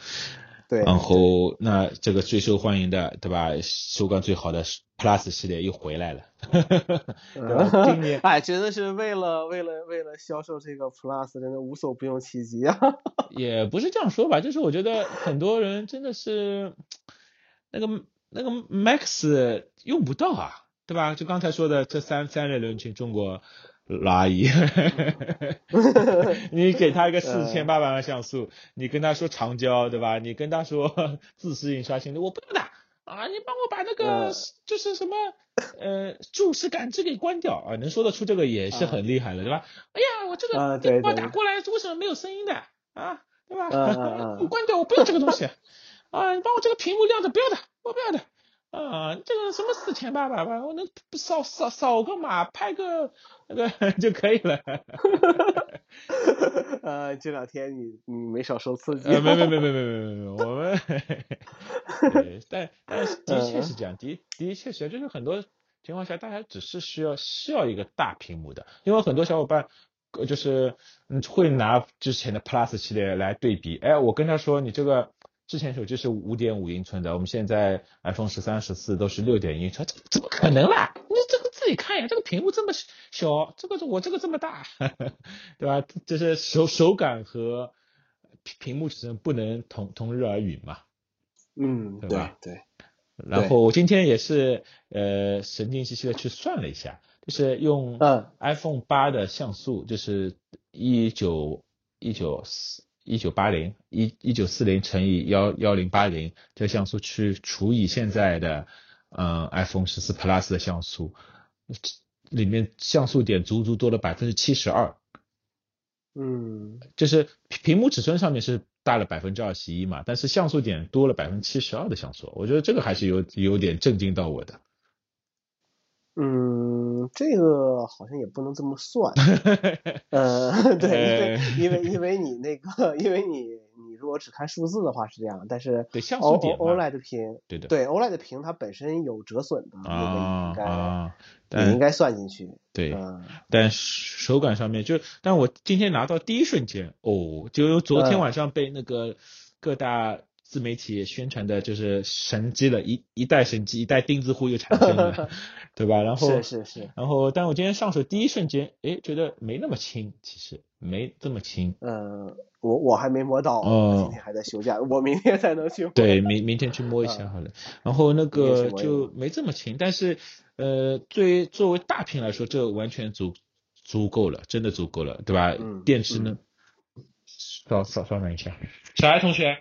对，然后那这个最受欢迎的，对吧？收官最好的 Plus 系列又回来了，*laughs* 对吧？今年哎，真的是为了为了为了销售这个 Plus，真的无所不用其极啊！*laughs* 也不是这样说吧，就是我觉得很多人真的是那个那个 Max 用不到啊，对吧？就刚才说的这三三类人群，中国。老阿姨，*laughs* 你给他一个四千八百万像素，你跟他说长焦，对吧？你跟他说自适应刷新率，我不要的啊！你帮我把那个就是什么呃注视感知给关掉啊！能说得出这个也是很厉害了，对吧？哎呀，我这个电话打过来为什么没有声音的啊？对吧？*laughs* 你关掉，我不要这个东西啊！你帮我这个屏幕亮着，不要的，我不要的。啊、这个什么四千八百万，我能扫扫扫个码，拍个那个 *laughs* 就可以了。*laughs* 呃，这两天你你没少受刺激。没没没没没没没没，我们，*laughs* 但但是的确是这样，的的确是，就是很多情况下，大家只是需要需要一个大屏幕的，因为很多小伙伴。就是嗯，会拿之前的 Plus 系列来对比。哎，我跟他说，你这个之前手机是五点五英寸的，我们现在 iPhone 十三、十四都是六点英寸，这怎么可能啦？你这个自己看呀，这个屏幕这么小，这个我这个这么大，*laughs* 对吧？就是手手感和屏屏幕尺寸不能同同日而语嘛，嗯，对吧？对。然后我今天也是呃神经兮兮的去算了一下，就是用 iPhone 八的像素，就是一九一九四。一九八零一一九四零乘以幺幺零八零这像素去除以现在的嗯 iPhone 十四 Plus 的像素，里面像素点足足多了百分之七十二，嗯，就是屏幕尺寸上面是大了百分之二十一嘛，但是像素点多了百分之七十二的像素，我觉得这个还是有有点震惊到我的。嗯，这个好像也不能这么算。*laughs* 呃，*laughs* 对，因为因为因为你那个，*laughs* 因为你你如果只看数字的话是这样，但是对像素点 OLED 屏，对的，对 OLED 屏它本身有折损的，那个应该你应该算进去。对，但手感上面就，但我今天拿到第一瞬间，哦，就昨天晚上被那个各大。自媒体宣传的就是神机了，一一代神机，一代钉子户又产生了，*laughs* 对吧？然后是是是，然后但我今天上手第一瞬间，哎，觉得没那么轻，其实没这么轻。嗯，我我还没摸到，今天还在休假，我明天才能去。对，明明天去摸一下好了。然后那个就没这么轻，但是呃，作作为大屏来说，这完全足足够了，真的足够了，对吧？电池呢？稍稍稍等一下，小爱同学。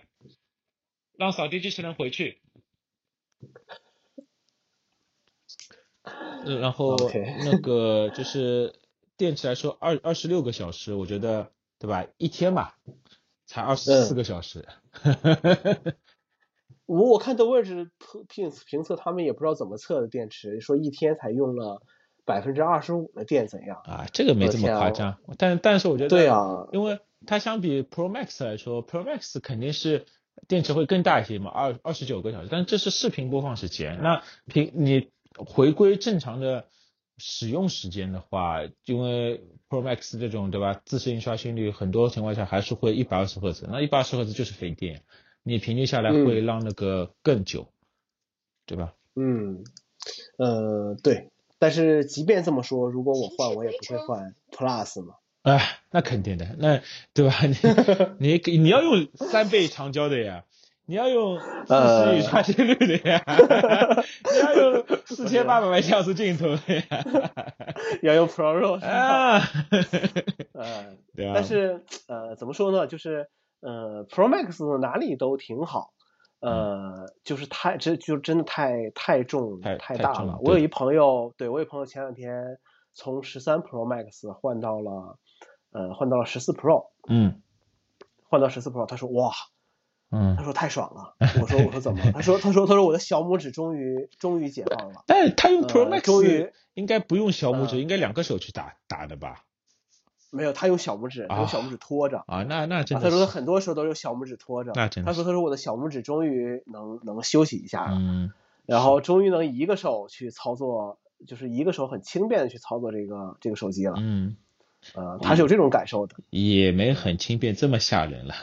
让扫地机器人回去。然后那个就是电池来说，二二十六个小时，我觉得对吧？一天吧，才二十四个小时。我我看的位置评评测，他们也不知道怎么测的电池，说一天才用了百分之二十五的电，怎样？啊，这个没这么夸张。但但是我觉得，对啊，因为它相比 Pro Max 来说，Pro Max 肯定是。电池会更大一些嘛，二二十九个小时，但这是视频播放时间。那平你回归正常的使用时间的话，因为 Pro Max 这种对吧，自适应刷新率很多情况下还是会一百二十赫兹，那一百二十赫兹就是费电，你平均下来会让那个更久，对吧？嗯，呃，对。但是即便这么说，如果我换，我也不会换 Plus 嘛。哎，那肯定的，那对吧？你 *laughs* 你你要用三倍长焦的呀，你要用四十亿刷新率的呀，*laughs* 你要用四千八百万像素镜头的呀，*laughs* 要用 ProRes 啊，呃，对啊。但是呃，怎么说呢？就是呃，Pro Max 哪里都挺好，呃，就是太这就真的太太重太大了。我有一朋友，对我有朋友前两天从十三 Pro Max 换到了。呃，换到了十四 Pro，嗯，换到十四 Pro，他说哇，嗯，他说太爽了。我说我说怎么？他说他说他说我的小拇指终于终于解放了。但是他用 Pro Max，终于应该不用小拇指，应该两个手去打打的吧？没有，他用小拇指，用小拇指托着。啊，那那真的。他说他很多时候都用小拇指托着。那真的。他说他说我的小拇指终于能能休息一下了，嗯，然后终于能一个手去操作，就是一个手很轻便的去操作这个这个手机了，嗯。呃，他是有这种感受的，也没很轻便这么吓人了，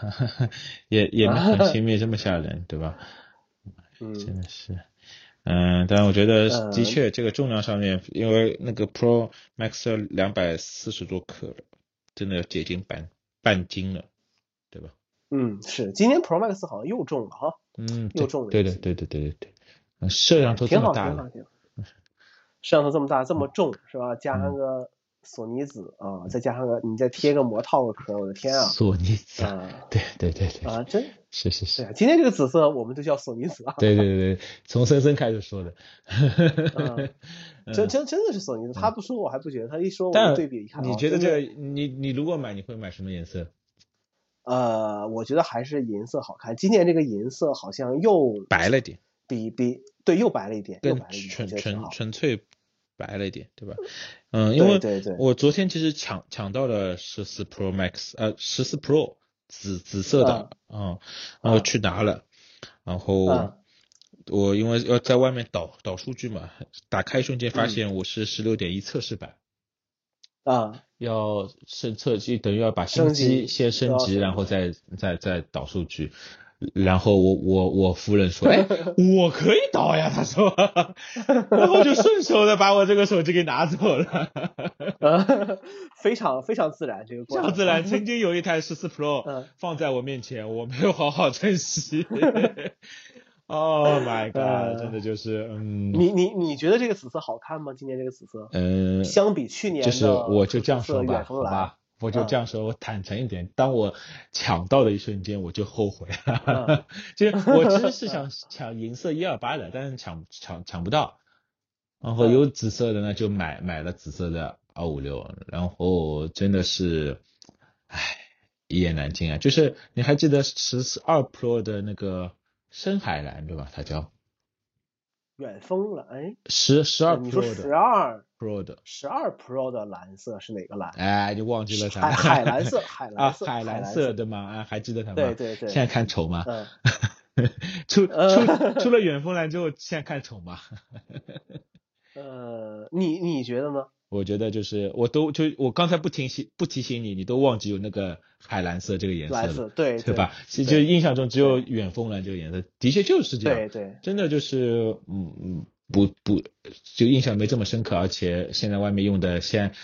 *laughs* 也也没很轻便这么吓人，对吧？*laughs* 嗯，真的是，嗯，但我觉得的确这个重量上面，因为那个 Pro Max 两百四十多克，真的接近半半斤了，对吧？嗯，是，今年 Pro Max 好像又重了哈，嗯，又重了，对对对对对对对，摄像头这么大，摄像头这么大这么重是吧？加上个。索尼紫啊，再加上个你再贴个膜套个壳，我的天啊！索尼紫啊，对对对对啊，真是是是。今天这个紫色我们都叫索尼紫啊。对对对对，从森森开始说的。*laughs* 真真真的是索尼子，他不说我还不觉得，他一说我对比一看。你觉得这你你如果买你会买什么颜色？呃，我觉得还是银色好看。今年这个银色好像又白了点，比比对又白了一点，更纯纯纯粹。白了一点，对吧？嗯，因为我昨天其实抢抢到了十四 Pro Max，呃，十四 Pro 紫紫色的，嗯，然后去拿了，然后我因为要在外面导导数据嘛，打开瞬间发现我是十六点一测试版，啊，要升测机等于要把新机先升级，然后再再再导数据。然后我我我夫人说，哎，我可以倒呀，他说，*laughs* 然后就顺手的把我这个手机给拿走了，非常非常自然这个过程，非常自然。曾经有一台十四 Pro *laughs* 放在我面前，我没有好好珍惜。*laughs* Oh my god，真的就是，嗯。你你你觉得这个紫色好看吗？今年这个紫色？嗯。相比去年就是我就这样说吧，好吧。我就这样说，我坦诚一点，当我抢到的一瞬间，我就后悔了。*laughs* 就 *laughs* 我其实是想抢银色一二八的，但是抢抢抢不到，然后有紫色的呢，就买买了紫色的二五六，然后真的是，唉，一言难尽啊。就是你还记得十四二 Pro 的那个深海蓝对吧？它叫。远峰蓝，哎，十十二 Pro 的，你说十二 Pro 的，十二 Pro 的蓝色是哪个蓝？哎，就忘记了海海蓝色，*laughs* 海蓝色，海蓝色对吗？啊，还记得它吗？对对对。现在看丑吗？*laughs* 嗯。出出出了远峰蓝之后，现在看丑吗？*laughs* 呃，你你觉得呢？我觉得就是我都就我刚才不提醒不提醒你，你都忘记有那个海蓝色这个颜色了，对对吧？其实就印象中只有远峰蓝这个颜色，的确就是这样，对对，真的就是嗯嗯不不就印象没这么深刻，而且现在外面用的现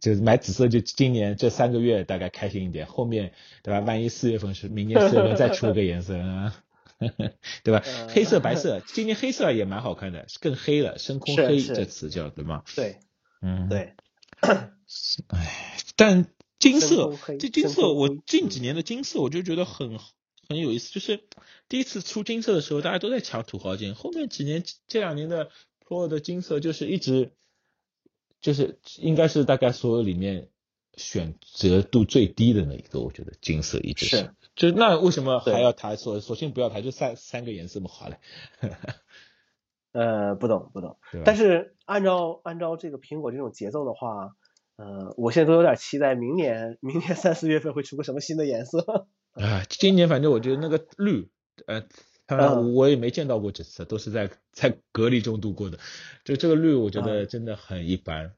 就是买紫色，就今年这三个月大概开心一点，后面对吧？万一四月份是明年四月份再出个颜色啊，*laughs* 对吧？黑色白色，今年黑色也蛮好看的，更黑了，深空黑这词叫对吗？对。嗯，对，哎，但金色，这金色，我近几年的金色，我就觉得很很有意思。就是第一次出金色的时候，大家都在抢土豪金，后面几年这两年的 Pro 的金色，就是一直就是应该是大概所有里面选择度最低的那一个，我觉得金色一直是。就那为什么还要抬？索索性不要抬，就三三个颜色嘛，好嘞。*laughs* 呃，不懂不懂，但是按照按照这个苹果这种节奏的话，呃，我现在都有点期待明年明年三四月份会出个什么新的颜色啊。今年反正我觉得那个绿，呃，我也没见到过几次，都是在在隔离中度过的。就这个绿，我觉得真的很一般，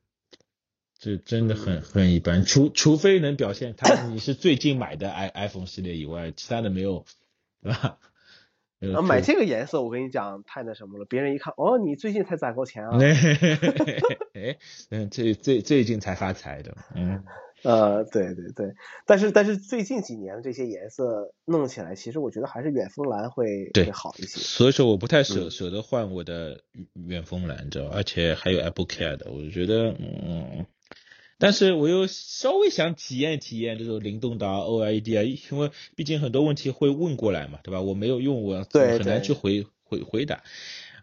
就真的很很一般。除除非能表现它你是最近买的 i iPhone 系列以外，其他的没有，对吧？啊，买这个颜色，我跟你讲太那什么了。别人一看，哦，你最近才攒够钱啊？*laughs* 哎，嗯，最最最近才发财的，嗯，呃，对对对，但是但是最近几年这些颜色弄起来，其实我觉得还是远峰蓝会会好一些。所以说我不太舍舍得换我的远峰蓝，知道而且还有 Apple Care 的，我就觉得，嗯。但是我又稍微想体验体验这种灵动岛 OLED 啊，因为毕竟很多问题会问过来嘛，对吧？我没有用，我很难去回回回答。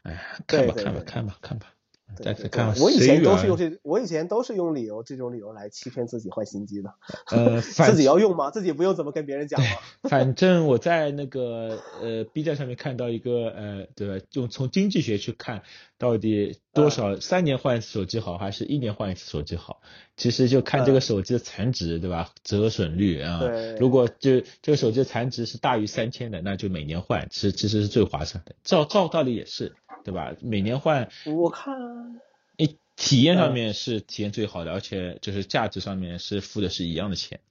哎呀，看吧看吧看吧看吧，再次看吧。我以前都是用这，我以前都是用理由这种理由来欺骗自己换新机的。呃，*laughs* 自己要用吗？自己不用怎么跟别人讲吗？*laughs* 反正我在那个呃 B 站上面看到一个呃，对吧？用从经济学去看，到底多少三年换一次手机好，还是一年换一次手机好？其实就看这个手机的残值，对吧？折损率啊，如果就这个手机的残值是大于三千的，那就每年换，其实其实是最划算的。照照道理也是，对吧？每年换，我看你体验上面是体验最好的，而且就是价值上面是付的是一样的钱。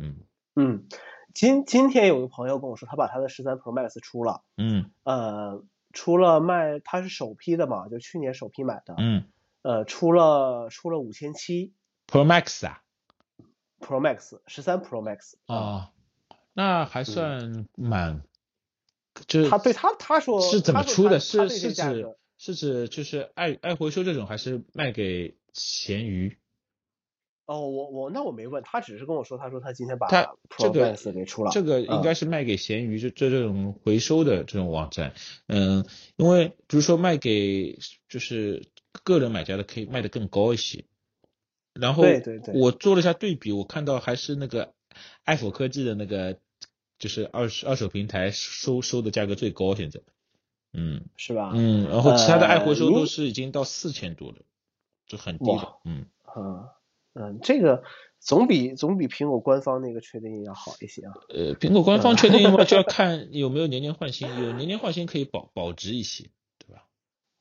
嗯嗯，今今天有个朋友跟我说，他把他的十三 Pro Max 出了，嗯呃，出了卖，他是首批的嘛，就去年首批买的，嗯呃，出了出了五千七。Pro Max 啊，Pro Max 十三 Pro Max 啊，那还算蛮，就是他对他他说是怎么出的？是是指是指就是爱爱回收这种，还是卖给闲鱼？哦，我我那我没问他，只是跟我说，他说他今天把他 Pro Max 给出了，这个应该是卖给闲鱼，就这这种回收的这种网站。嗯，因为比如说卖给就是个人买家的，可以卖的更高一些。然后我做了一下对比，我看到还是那个爱否科技的那个，就是二二手平台收收的价格最高，现在，嗯，是吧？嗯，然后其他的爱回收都是已经到四千多了，就很低了，嗯，嗯嗯，这个总比总比苹果官方那个确定要好一些啊。呃，苹果官方确定的话 *laughs* 就要看有没有年年换新，有年年换新可以保保值一些。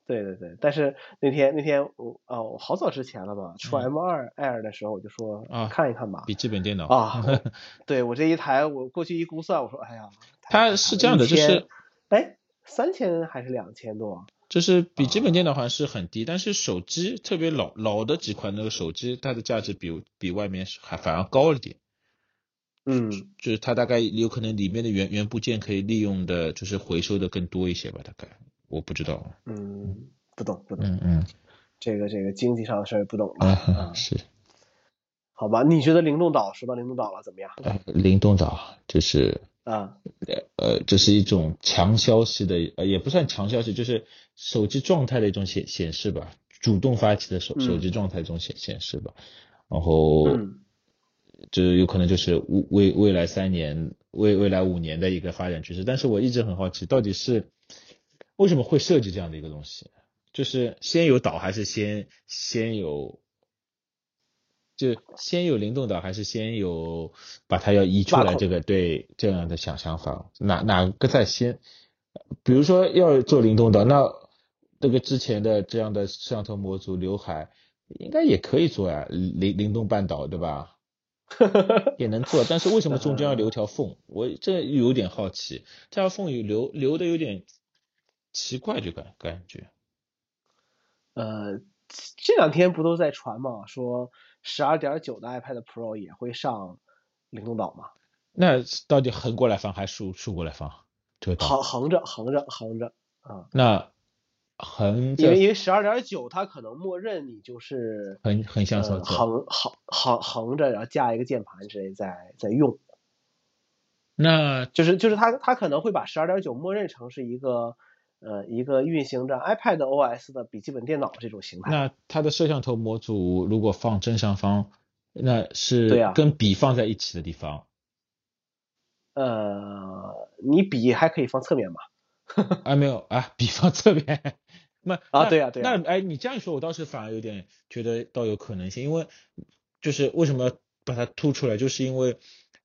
对对对，但是那天那天我哦，好早之前了吧，出 M 二 Air 的时候我就说啊，看一看吧。笔记本电脑啊，*laughs* 对我这一台我过去一估算，我说哎呀，它是这样的，就是哎三千还是两千多？就是笔记本电脑好像是很低，但是手机特别老老的几款那个手机，它的价值比比外面还反而高了点。嗯，就是它大概有可能里面的原原部件可以利用的，就是回收的更多一些吧，大概。我不知道，嗯，不懂不懂，嗯嗯，这个这个经济上的事儿不懂啊，*laughs* 是，好吧？你觉得灵动岛说到灵动岛了怎么样？灵动岛就是啊，呃，这是一种强消息的，呃，也不算强消息，就是手机状态的一种显显示吧，主动发起的手手机状态一种显显示吧，然后，就有可能就是未未来三年、未未来五年的一个发展趋势，但是我一直很好奇，到底是。为什么会设计这样的一个东西？就是先有岛还是先先有？就先有灵动岛还是先有把它要移出来？这个对这样的想想法，哪哪个在先？比如说要做灵动岛，那这个之前的这样的摄像头模组刘海应该也可以做呀，灵灵动半岛对吧？*laughs* 也能做，但是为什么中间要留条缝？我这有点好奇，这条缝有留留的有点奇怪，这感感觉。呃，这两天不都在传嘛，说。十二点九的 iPad Pro 也会上灵动岛吗？那到底横过来放还是竖竖过来放？这个横横着横着横着啊。那横因为因为十二点九它可能默认你就是横横向操作，横横横横着，然后加一个键盘之类在在用。那就是就是它它可能会把十二点九默认成是一个。呃，一个运行着 iPad OS 的笔记本电脑这种形态。那它的摄像头模组如果放正上方，那是对呀，跟笔放在一起的地方。呃，你笔还可以放侧面吗？*laughs* 啊，没有啊，笔放侧面。那啊，对呀，对呀。那哎，你这样说，我倒是反而有点觉得倒有可能性，因为就是为什么把它凸出来，就是因为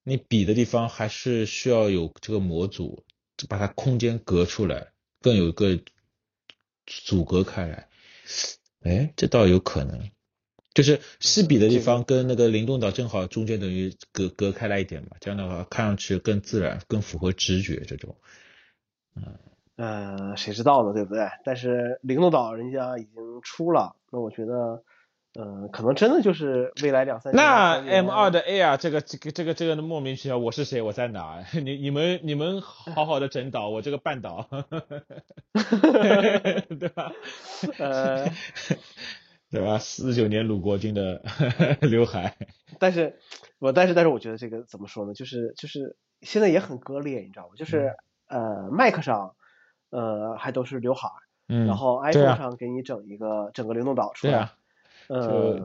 你笔的地方还是需要有这个模组把它空间隔出来。更有一个阻隔开来，哎，这倒有可能，就是湿笔的地方跟那个灵动岛正好中间等于隔隔开来一点嘛，这样的话看上去更自然，更符合直觉这种。嗯，呃，谁知道呢，对不对？但是灵动岛人家已经出了，那我觉得。嗯，可能真的就是未来两三年。那 M 二的 Air，这个这个这个这个莫名其妙，我是谁？我在哪？*laughs* 你你们你们好好的整岛，我这个半岛，*laughs* 对吧？呃，*laughs* 对吧？四九年鲁国军的刘海。但是，我但是但是我觉得这个怎么说呢？就是就是现在也很割裂，你知道吗？就是呃，Mac 上呃还都是刘海，然后 iPhone 上给你整一个整个灵动岛出来。呃，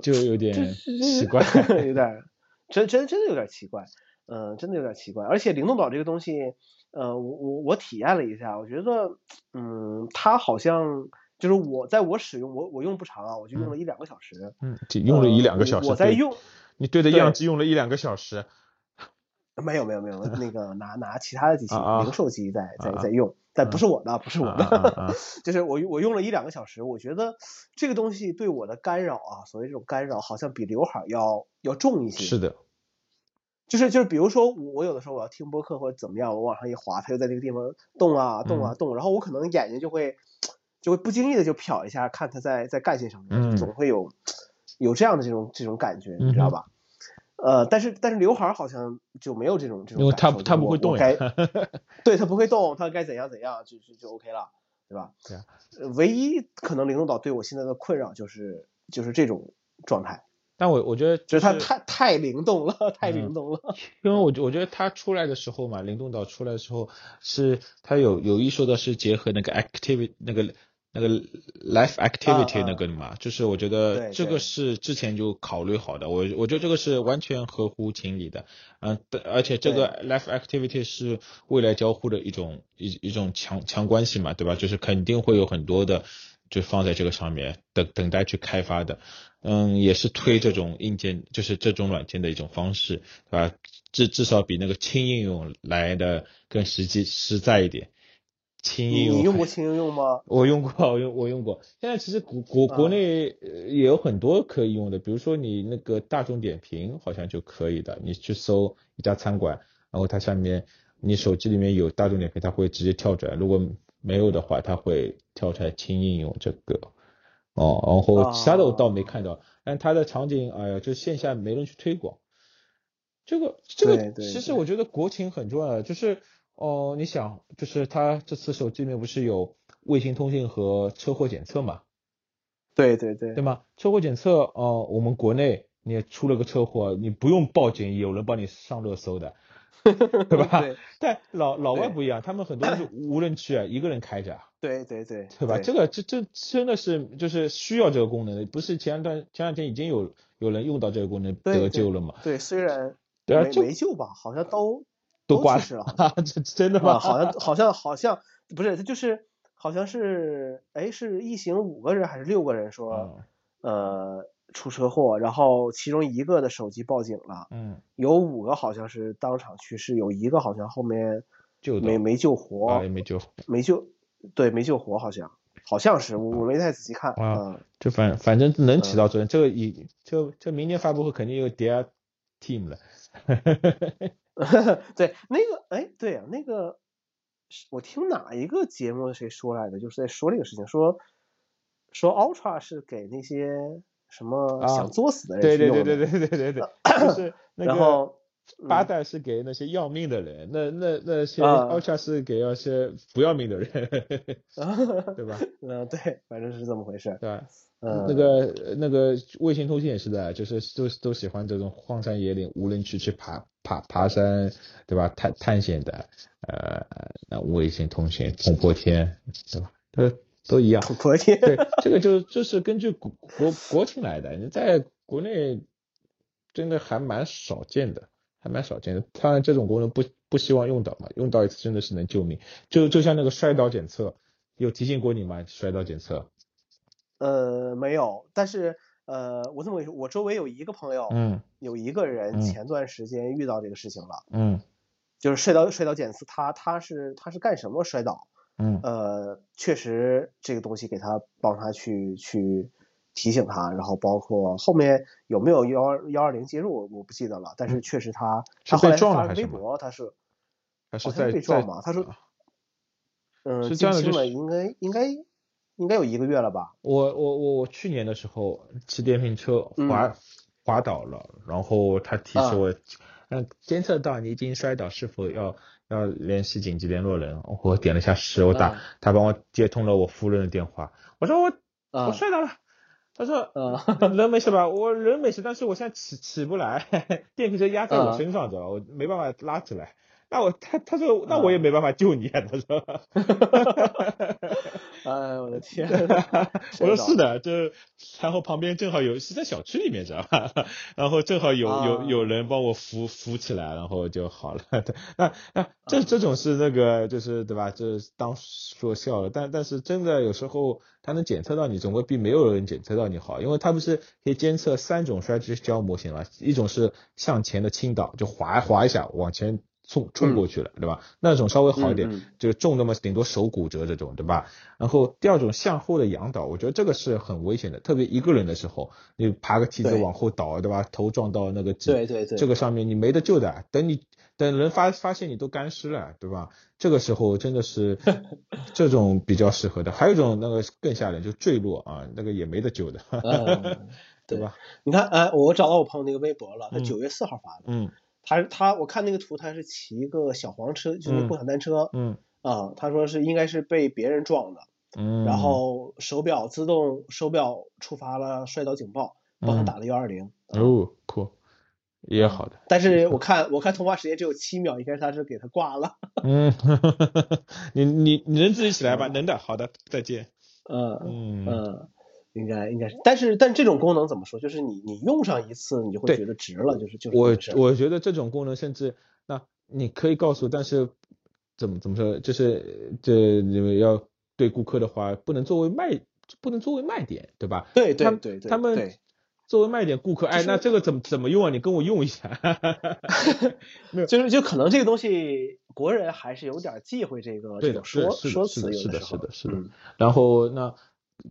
就有点奇 *laughs* 怪，有点，真真真的有点奇怪，嗯，真的有点奇怪。而且灵动岛这个东西，呃，我我我体验了一下，我觉得，嗯，它好像就是我在我使用，我我用不长啊，我就用了一两个小时，嗯，用了一两个小时，我在用，你对着样机用了一两个小时。没有没有没有，那个 *laughs* 拿拿其他的机器，零售机在在在用，但不是我的，不是我的，*laughs* 就是我我用了一两个小时，我觉得这个东西对我的干扰啊，所谓这种干扰，好像比刘海要要重一些。是的，就是就是，比如说我有的时候我要听播客或者怎么样，我往上一滑，它就在那个地方动啊动啊动，然后我可能眼睛就会就会不经意的就瞟一下，看它在在干些什么，总会有有这样的这种这种感觉，你知道吧？呃，但是但是刘海好像就没有这种这种，因为它它不会动呀，*laughs* 对，它不会动，它该怎样怎样就就就 OK 了，对吧？对啊。唯一可能灵动岛对我现在的困扰就是就是这种状态。但我我觉得就是它太太灵动了，太灵动了。因为我我觉得它出来的时候嘛，灵动岛出来的时候是它有有一说的是结合那个 activity 那个。那个 life activity 那个嘛，就是我觉得这个是之前就考虑好的，我我觉得这个是完全合乎情理的，嗯，而且这个 life activity 是未来交互的一种一一种强强关系嘛，对吧？就是肯定会有很多的就放在这个上面等等待去开发的，嗯，也是推这种硬件，就是这种软件的一种方式，对吧？至至少比那个轻应用来的更实际实在一点。轻应用，你用过轻应用吗？*laughs* 我用过，*laughs* 我用我用过。现在其实国国国内也有很多可以用的，比如说你那个大众点评好像就可以的。你去搜一家餐馆，然后它下面你手机里面有大众点评，它会直接跳出来；如果没有的话，它会跳出来轻应用这个。哦，然后其他的我倒没看到，但它的场景，哎呀，就线下没人去推广。这个这个其实我觉得国情很重要的，就是。哦，你想，就是他这次手机里面不是有卫星通信和车祸检测嘛？对对对，对吗？车祸检测，哦，我们国内你出了个车祸，你不用报警，有人帮你上热搜的，*laughs* 对吧？但老老外不一样，他们很多是无人区啊，一个人开着。对对对，对吧？这个这这真的是就是需要这个功能的，不是前段前两天已经有有人用到这个功能得救了嘛？对，虽然对啊，没救吧，好像都。都挂失了，*laughs* 这真的吗？好像好像好像不是，他就是好像是哎是一行五个人还是六个人说呃出车祸，然后其中一个的手机报警了，嗯，有五个好像是当场去世，有一个好像后面救没没救活，没救没救，对没救活好像。好像是我我没太仔细看啊，就反反正能起到作用。这个以就就明年发布会肯定有 Dear Team 了。*laughs* 对，那个哎，对啊，那个我听哪一个节目谁说来的，就是在说这个事情，说说 Ultra 是给那些什么想作死的人。对对对对对对对对。就是 *coughs* 然后。八代是给那些要命的人，那那那些 Ultra 是给那些不要命的人，*laughs* 对吧？*laughs* 嗯，对，反正是这么回事。对，嗯，那个那个卫星通信也是的，就是都都喜欢这种荒山野岭、无人区去爬爬爬山，对吧？探探险的，呃，那卫星通信捅破天，对吧？都都一样。捅破天。对，这个就就是根据国国国情来的，你在国内真的还蛮少见的。还蛮少见的，当然这种功能不不希望用到嘛，用到一次真的是能救命。就就像那个摔倒检测，有提醒过你吗？摔倒检测？呃，没有，但是呃，我这么跟你说，我周围有一个朋友，嗯，有一个人前段时间遇到这个事情了，嗯，就是摔倒摔倒检测，他他是他是干什么摔倒？嗯，呃，确实这个东西给他帮他去去。提醒他，然后包括后面有没有幺二幺二零介入，我不记得了。但是确实他他后来发了微博，他是好像被撞嘛？他说，嗯，是这样的，应该应该应该有一个月了吧？我我我我去年的时候骑电瓶车滑滑倒了，然后他提示我，嗯，监测到你已经摔倒，是否要要联系紧急联络人？我点了一下是，我打他帮我接通了我夫人的电话，我说我我摔倒了。他说：“嗯，*laughs* 人没事吧？我人没事，但是我现在起起不来，电瓶车压在我身上，知道吧？我没办法拉起来。那我他他说那我也没办法救你啊。他说，*laughs* 哎，我的天！*laughs* 我说是的，就然后旁边正好有是在小区里面，知道吧？*laughs* 然后正好有有有人帮我扶扶起来，然后就好了。那那这这种是那个就是对吧？这当说笑了，但但是真的有时候它能检测到你，总归比没有人检测到你好，因为它不是可以监测三种摔跤跤模型嘛？一种是向前的倾倒，就滑滑一下往前。冲冲过去了，对吧？那种稍微好一点，就重那么顶多手骨折这种，对吧？然后第二种向后的仰倒，我觉得这个是很危险的，特别一个人的时候，你爬个梯子往后倒，对吧？头撞到那个对对对，这个上面你没得救的，等你等人发发现你都干湿了，对吧？这个时候真的是 *laughs* 这种比较适合的。还有一种那个更吓人，就坠落啊，那个也没得救的，*laughs* 对吧？你看，哎，我找到我朋友那个微博了，他九月四号发的，嗯。他他我看那个图，他是骑一个小黄车，就是共享单车。嗯啊，他说是应该是被别人撞的。嗯。然后手表自动手表触发了摔倒警报，帮他打了幺二零。哦，酷，也好的。但是我看我看通话时间只有七秒，应该他是给他挂了。*laughs* 嗯，*laughs* 你你你能自己起来吧？能的，好的，再见。嗯嗯嗯。应该应该是，但是但这种功能怎么说？就是你你用上一次，你就会觉得值了，就是就是我我觉得这种功能甚至那你可以告诉，但是怎么怎么说？就是这你们要对顾客的话，不能作为卖不能作为卖点，对吧？对对对对，他们作为卖点，顾客哎，那这个怎么怎么用啊？你跟我用一下。*laughs* 没有，就是就可能这个东西国人还是有点忌讳这个这种说说辞，是的，是的，是的。嗯，然后那。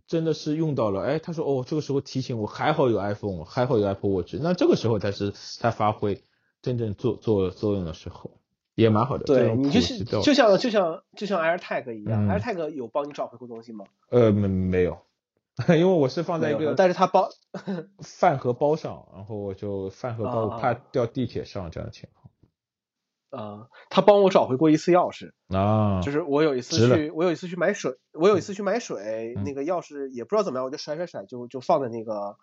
真的是用到了，哎，他说哦，这个时候提醒我，还好有 iPhone，还好有 Apple Watch，那这个时候才是它发挥真正作作作用的时候，也蛮好的。对你就是就像就像就像 AirTag 一样，AirTag 有帮你找回过东西吗？呃，没没有，*laughs* 因为我是放在一个，但是它包饭盒包上，然后我就饭盒包，我怕掉地铁上这样的情况。啊，他帮我找回过一次钥匙啊，就是我有一次去，我有一次去买水，我有一次去买水，那个钥匙也不知道怎么样，我就甩甩甩，就就放在那个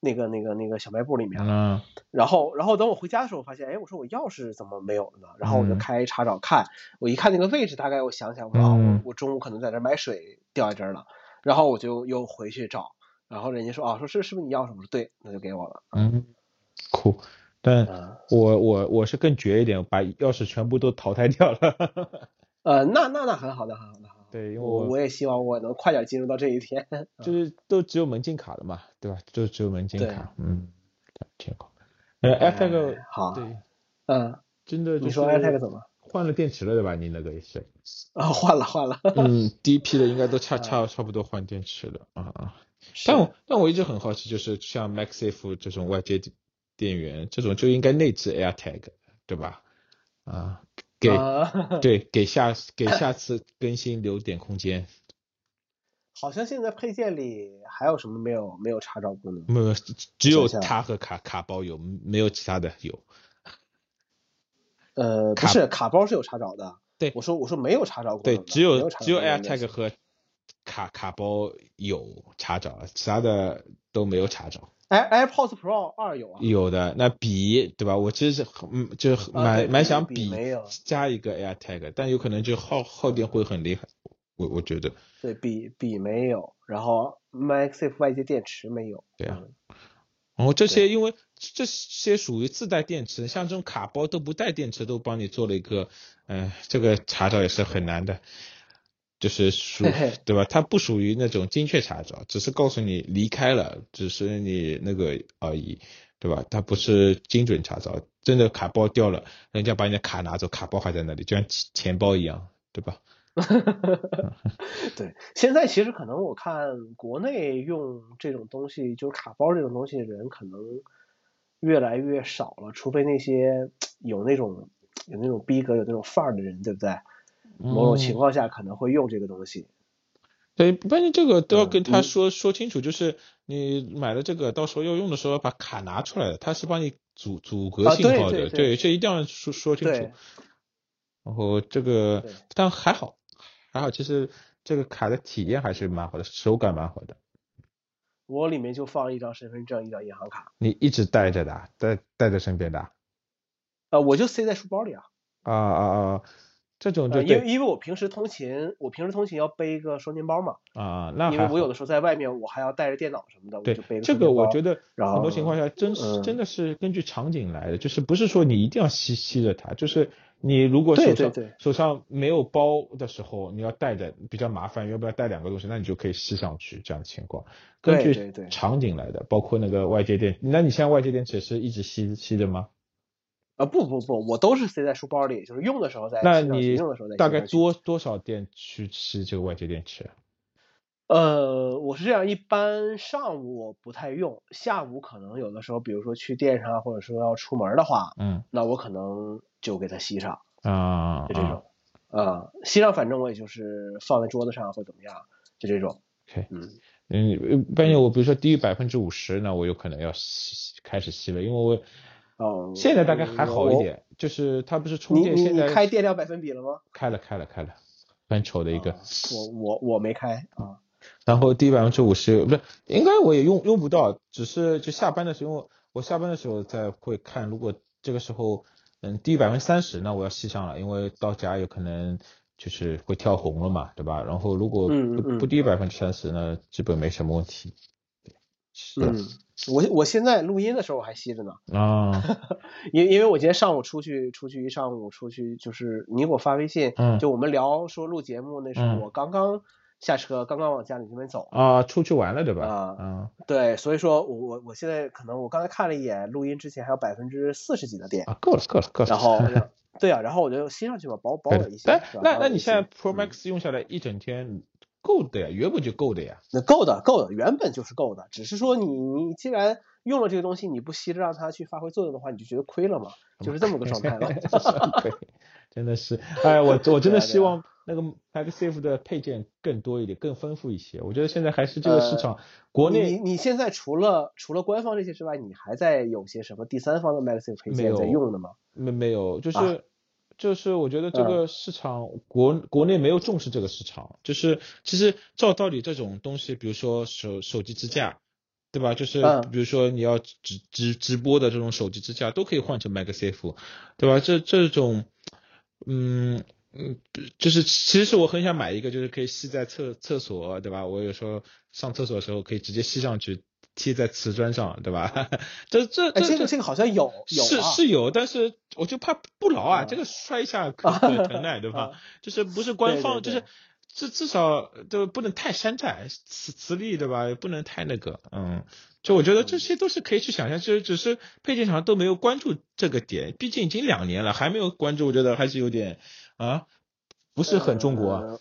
那个那个那个小卖部里面了。然后然后等我回家的时候，我发现，哎，我说我钥匙怎么没有了呢？然后我就开查找看，我一看那个位置，大概我想想，我说啊，我我中午可能在这买水掉在这儿了，然后我就又回去找，然后人家说啊，说是是不是你钥匙？我说对，那就给我了。嗯，酷。但我我我是更绝一点，把钥匙全部都淘汰掉了。*laughs* 呃，那那那很好的，很好的，很好对，因为我我也希望我能快点进入到这一天。*laughs* 就是都只有门禁卡了嘛，对吧？就只有门禁卡，嗯，挺好。呃，AirTag 好，对，嗯，真的，你说 AirTag 怎么？换了电池了对吧？你那个也是。啊，换了换了。嗯，第一批的应该都差 *laughs* 差差不多换电池了啊啊。但我但我一直很好奇，就是像 MagSafe 这种外接电源，这种就应该内置 AirTag，对吧？啊，给 *laughs* 对给下给下次更新留点空间。*laughs* 好像现在配件里还有什么没有没有查找功能？没有，只有它和卡卡包有，没有其他的有。*laughs* 呃，不是卡包是有查找的。对，我说我说没有查找功能。对，只有只有 AirTag 和卡卡包有查找，其他的都没有查找。Air AirPods Pro 二有啊？有的，那笔对吧？我其实是嗯，就蛮蛮想笔加一个 AirTag，但有可能就耗耗电会很厉害。我我觉得。对，笔笔没有，然后 MagSafe 外接电池没有。对啊。然后这些，因为这些属于自带电池，像这种卡包都不带电池，都帮你做了一个，嗯，这个查找也是很难的，就是属对吧？它不属于那种精确查找，只是告诉你离开了，只是你那个而已，对吧？它不是精准查找，真的卡包掉了，人家把你的卡拿走，卡包还在那里，就像钱包一样，对吧？*laughs* 对，现在其实可能我看国内用这种东西，就是卡包这种东西的人可能越来越少了，除非那些 *tsk* 有那种有那种逼格、有那种范儿的人，对不对？某种情况下可能会用这个东西。对，关键这个都要跟他说说清楚，就是你买了这个，到时候要用的时候把卡拿出来的，他是帮你阻阻隔信号的，对，这一定要说说清楚。然后这个但还好。还好，其实这个卡的体验还是蛮好的，手感蛮好的。我里面就放一张身份证，一张银行卡。你一直带着的，带带在身边的？呃，我就塞在书包里啊。啊啊啊！这种就因为因为我平时通勤，我平时通勤要背一个双肩包嘛。啊，那因为我有的时候在外面，我还要带着电脑什么的，我就背个这个我觉得很多情况下真是真的是根据场景来的，就是不是说你一定要吸吸着它，就是。你如果手上手上没有包的时候，你要带着比较麻烦，要不要带两个东西？那你就可以吸上去这样的情况，根据场景来的，包括那个外接电，那你现在外接电池是一直吸吸着吗？啊不不不，我都是塞在书包里，就是用的时候再。那你大概多多少电去吸这个外接电池？呃，我是这样，一般上午我不太用，下午可能有的时候，比如说去店上，或者说要出门的话，嗯，那我可能。就给它吸上啊，就这种啊，吸上反正我也就是放在桌子上或怎么样，就这种。OK，嗯嗯，半夜我比如说低于百分之五十，那我有可能要吸开始吸了，因为我哦，现在大概还好一点，就是它不是充电，现在开电量百分比了吗？开了开了开了，很丑的一个。我我我没开啊。然后低百分之五十，不是应该我也用用不到，只是就下班的时候，我下班的时候再会看，如果这个时候。嗯，低于百分之三十，那我要吸上了，因为到家有可能就是会跳红了嘛，对吧？然后如果不不低于百分之三十，那基本没什么问题。嗯，我我现在录音的时候我还吸着呢。啊，*laughs* 因因为我今天上午出去出去一上午出去，就是你给我发微信，就我们聊说录节目那时候，我刚刚。下车刚刚往家里这边走啊，出去玩了对吧？啊，嗯，对，所以说我我我现在可能我刚才看了一眼，录音之前还有百分之四十几的电啊，够了够了够了。然后对啊，然后我就吸上去吧，保保我一下。那那你现在 Pro Max 用下来一整天够的呀，原本就够的呀。那够的够的，原本就是够的，只是说你你既然用了这个东西，你不惜着让它去发挥作用的话，你就觉得亏了嘛，就是这么个状态了。*laughs* 真的是，哎，我我真的希望。那个 MagSafe 的配件更多一点，更丰富一些。我觉得现在还是这个市场，国内你你现在除了除了官方这些之外，你还在有些什么第三方的 MagSafe 配件在用的吗？没没有，就是就是我觉得这个市场国国内没有重视这个市场。就是其实照道理这种东西，比如说手手机支架，对吧？就是比如说你要直直直播的这种手机支架，都可以换成 MagSafe，对吧？这这种，嗯。嗯，就是其实是我很想买一个，就是可以吸在厕厕所，对吧？我有时候上厕所的时候可以直接吸上去，贴在瓷砖上，对吧？*laughs* 这这这个这个好像有有是是有，但是我就怕不牢啊，这个摔一下 *laughs* 可可疼啊，对吧？就是不是官方，就是至至少都不能太山寨，磁磁力对吧？不能太那个，嗯，就我觉得这些都是可以去想象，就是只是配件厂都没有关注这个点，毕竟已经两年了，还没有关注，我觉得还是有点啊，不是很中国。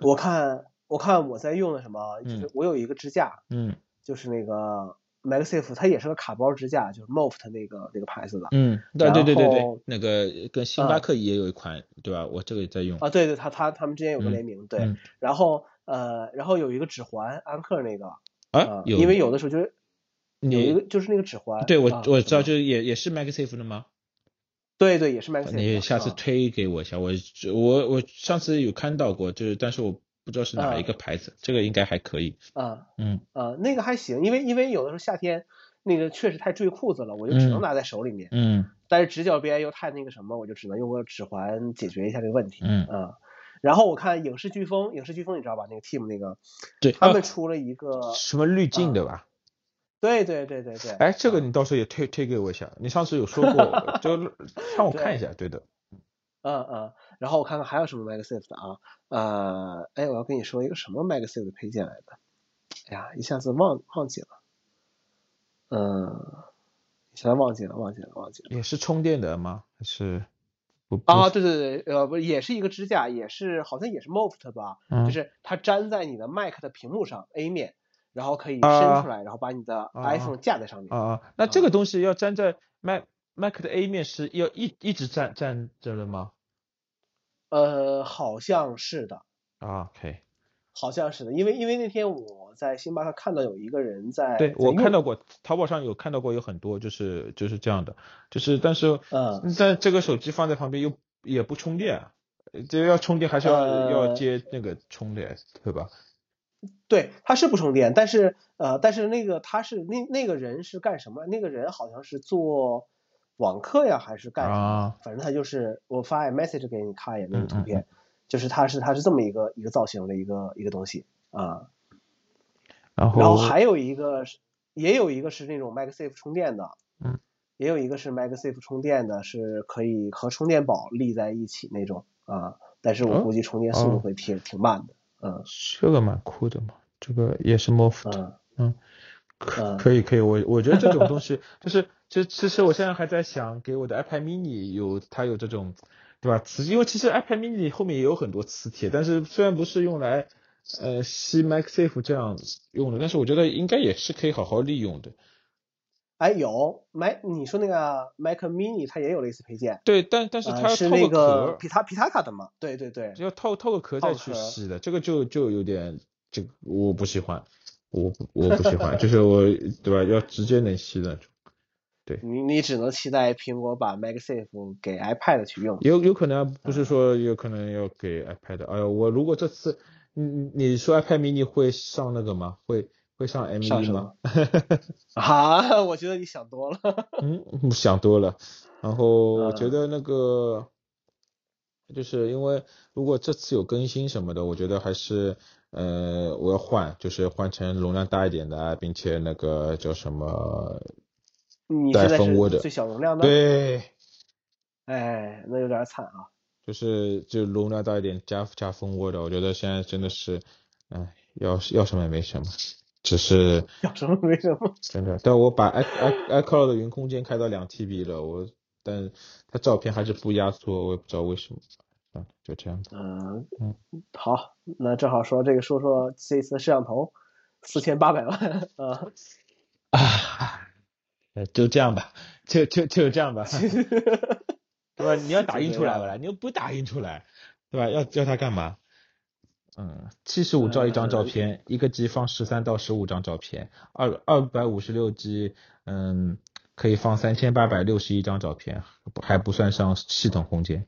我看我看我在用的什么，就是我有一个支架，嗯，就是那个。MagSafe 它也是个卡包支架，就是 Moft 那个那个牌子的。嗯，对对对对对，那个跟星巴克也有一款，对吧？我这个也在用。啊，对对，他他他们之间有个联名，对。然后呃，然后有一个指环，安克那个啊，有因为有的时候就是有一个就是那个指环。对，我我知道，就是也也是 MagSafe 的吗？对对，也是 MagSafe。你下次推给我一下，我我我上次有看到过，就是但是我。不知道是哪一个牌子，这个应该还可以。啊，嗯，呃，那个还行，因为因为有的时候夏天那个确实太坠裤子了，我就只能拿在手里面。嗯，但是直角边又太那个什么，我就只能用个指环解决一下这个问题。嗯啊，然后我看影视飓风，影视飓风你知道吧？那个 Team 那个，对，他们出了一个什么滤镜对吧？对对对对对。哎，这个你到时候也推推给我一下，你上次有说 *laughs* 过，就让我看一下。对的。嗯嗯，然后我看看还有什么 MagSafe 的啊？呃，哎，我要跟你说一个什么 MagSafe 的配件来的？哎呀，一下子忘忘记了，嗯，一下子忘记了，忘记了，忘记了。也是充电的吗？还是？啊，对对对，呃，不，也是一个支架，也是好像也是 Moft 吧？嗯。就是它粘在你的 Mac 的屏幕上 A 面，然后可以伸出来，然后把你的 iPhone 架在上面。啊啊，那这个东西要粘在 Mac Mac 的 A 面是要一一直粘粘着的吗？呃，好像是的啊，OK，好像是的，因为因为那天我在星巴克看到有一个人在，对我看到过，淘宝上有看到过有很多就是就是这样的，就是但是嗯，但这个手机放在旁边又也不充电，这要充电还是要要接那个充电，对吧？对，他是不充电，但是呃，但是那个他是那那个人是干什么？那个人好像是做。网课呀，还是干什么？反正他就是我发 message 给你看一眼那个图片，就是它是它是这么一个一个造型的一个一个东西啊。然后然后还有一个是也有一个是那种 MagSafe 充电的，嗯，也有一个是 MagSafe 充电的，是可以和充电宝立在一起那种啊。但是我估计充电速度会挺挺慢的，嗯。这个蛮酷的嘛，这个也是 Moft，嗯嗯，可可以可以，我我觉得这种东西 *laughs* 就是。就其实我现在还在想，给我的 iPad mini 有它有这种，对吧？磁，因为其实 iPad mini 后面也有很多磁铁，但是虽然不是用来呃吸 MagSafe 这样用的，但是我觉得应该也是可以好好利用的。哎，有 Mac，你说那个 Mac mini 它也有类似配件。对，但但是它是那个皮塔皮塔卡的嘛？对对对。要套套个壳再去吸的，这个就就有点这个我不喜欢，我我不喜欢，*laughs* 就是我对吧？要直接能吸的。对你，你只能期待苹果把 MagSafe 给 iPad 去用。有有可能不是说有可能要给 iPad。哎呀，我如果这次，你你说 iPad mini 会上那个吗？会会上 M1 吗？*laughs* 啊，我觉得你想多了。*laughs* 嗯，想多了。然后我觉得那个，就是因为如果这次有更新什么的，我觉得还是呃我要换，就是换成容量大一点的，并且那个叫什么？你现在是最小容量的，对，哎，那有点惨啊。就是就容量大一点，加加蜂窝的，我觉得现在真的是，哎，要要什么也没什么，只是 *laughs* 要什么没什么，真的。但我把 i i iCloud 的云空间开到两 TB 了，我但它照片还是不压缩，我也不知道为什么。嗯，就这样。嗯嗯，好，那正好说这个，说说这次摄像头，四千八百万 *laughs* 啊啊。就这样吧，就就就这样吧，*laughs* 对吧？你要打印出来吧，你又不打印出来，对吧？要要它干嘛？嗯，七十五兆一张照片，一个 G 放十三到十五张照片，二二百五十六 G，嗯，可以放三千八百六十一张照片，还不算上系统空间。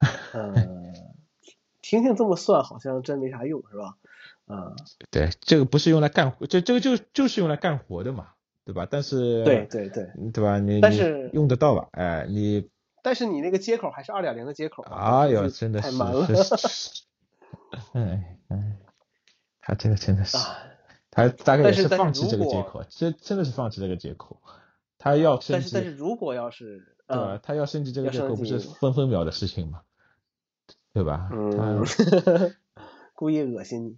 *laughs* 嗯，听听这么算，好像真没啥用，是吧？嗯，对，这个不是用来干活，这这个就就是用来干活的嘛。对吧？但是对对对，对吧？你但是用得到吧？哎，你但是你那个接口还是二点零的接口啊！哟，*laughs* 真的太慢了。哎哎，他这个真的是，他大概也是放弃这个接口，这真的是放弃这个接口。他要升级，但是但是如果要是对吧？他要升级这个接口，不是分分秒的事情吗？对吧？嗯。*laughs* 故意恶心你。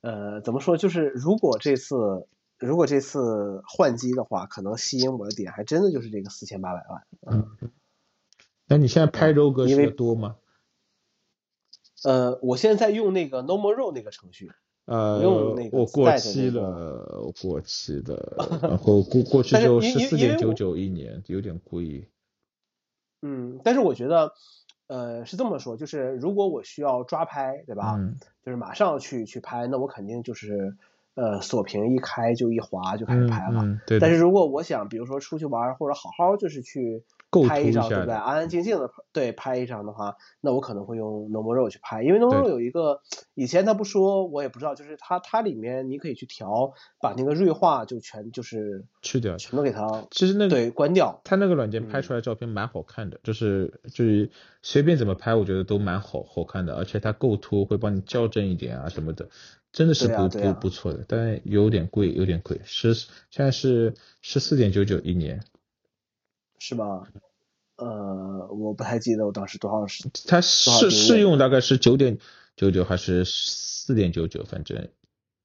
呃，怎么说？就是如果这次如果这次换机的话，可能吸引我的点还真的就是这个四千八百万。嗯。那你现在拍 RAW 格式多吗？呃，我现在在用那个 No More RAW 那个程序。呃，用那个我过期了，过期的，*laughs* 然后过过去就十四点九九一年，有点贵。嗯，但是我觉得，呃，是这么说，就是如果我需要抓拍，对吧？嗯。就是马上去去拍，那我肯定就是。呃，锁屏一开就一滑就开始拍了。嗯对。但是如果我想，比如说出去玩或者好好就是去拍一张，对不对？安安静静的对拍一张的话，那我可能会用 Normal RAW 去拍，因为 Normal RAW 有一个以前他不说，我也不知道，就是它它里面你可以去调，把那个锐化就全就是去掉，全都给它。其实那个对关掉。它那个软件拍出来照片蛮好看的，就是就是随便怎么拍，我觉得都蛮好好看的，而且它构图会帮你校正一点啊什么的。真的是不不不错的，但有点贵，有点贵，十现在是十四点九九一年，是吧？呃，我不太记得我当时多少是。它试试用大概是九点九九还是四点九九，反正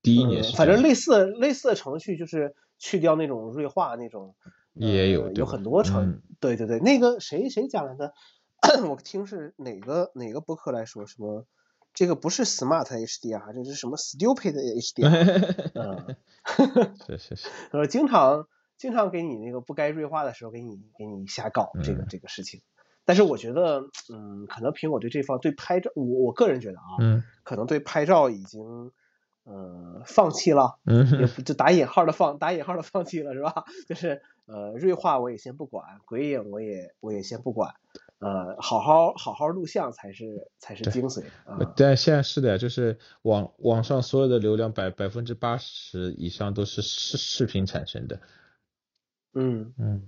第一年是。反正类似类似的程序就是去掉那种锐化那种，也有有很多程，对对对，那个谁谁讲来的？*coughs* 我听是哪个哪个博客来说什么？这个不是 Smart HDR，这是什么 Stupid HDR？*laughs* 嗯，是 *laughs* 是是，*laughs* 呃，经常经常给你那个不该锐化的时候给你给你瞎搞这个这个事情。但是我觉得，嗯，可能苹果对这方对拍照，我我个人觉得啊，嗯，可能对拍照已经呃放弃了，就打引号的放打引号的放弃了是吧？*laughs* 就是呃锐化我也先不管，鬼影我也我也先不管。呃，好好好好录像才是才是精髓啊！但现在是的，就是网网上所有的流量百百分之八十以上都是视视频产生的。嗯嗯，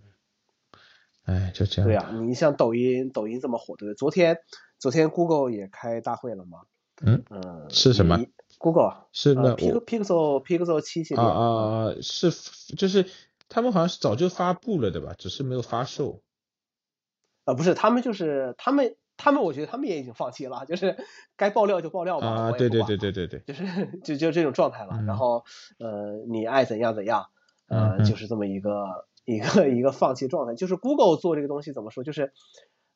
哎，就这样。对呀，你像抖音，抖音这么火，对不对？昨天昨天 Google 也开大会了嘛？嗯嗯，是什么？Google 是那 Pixel Pixel 七系列啊啊啊！是就是他们好像是早就发布了的吧？只是没有发售。呃，不是，他们就是他们，他们，我觉得他们也已经放弃了，就是该爆料就爆料吧，啊，对对对对对对，就是就就这种状态了。然后呃，你爱怎样怎样，呃，就是这么一个一个 *laughs* 一个放弃状态。就是 Google 做这个东西怎么说？就是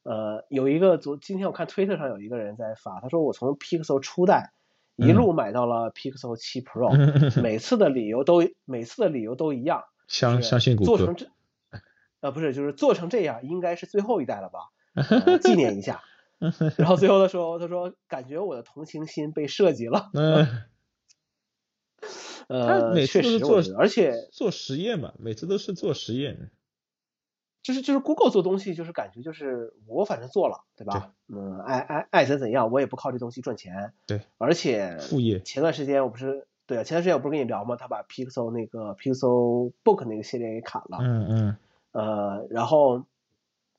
呃，有一个昨今天我看推特上有一个人在发，他说我从 Pixel 初代一路买到了 Pixel 七 Pro，*laughs* 每次的理由都每次的理由都一样，相相信谷歌。做成这。呃，不是，就是做成这样，应该是最后一代了吧？*laughs* 纪念一下。然后最后的时候，他说：“感觉我的同情心被设计了。”嗯。呃，确实，做而且做实验嘛，每次都是做实验。就是就是 Google 做东西，就是感觉就是我反正做了，对吧？嗯，爱爱爱怎怎样，我也不靠这东西赚钱。对。而且副业。前段时间我不是对啊，前段时间我不是跟你聊吗？他把 Pixel 那个 Pixel Book 那个系列给砍了。嗯嗯。呃，然后，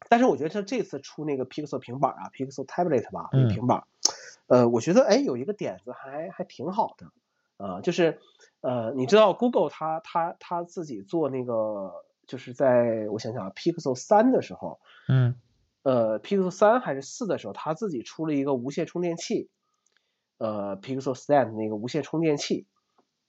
但是我觉得他这次出那个 Pixel 平板啊，Pixel Tablet 吧，那个平板，呃，我觉得哎有一个点子还还挺好的，呃，就是呃，你知道 Google 它它它自己做那个，就是在我想想啊，Pixel 三的时候，嗯，呃，Pixel 三还是四的时候，它自己出了一个无线充电器，呃，Pixel Stand 那个无线充电器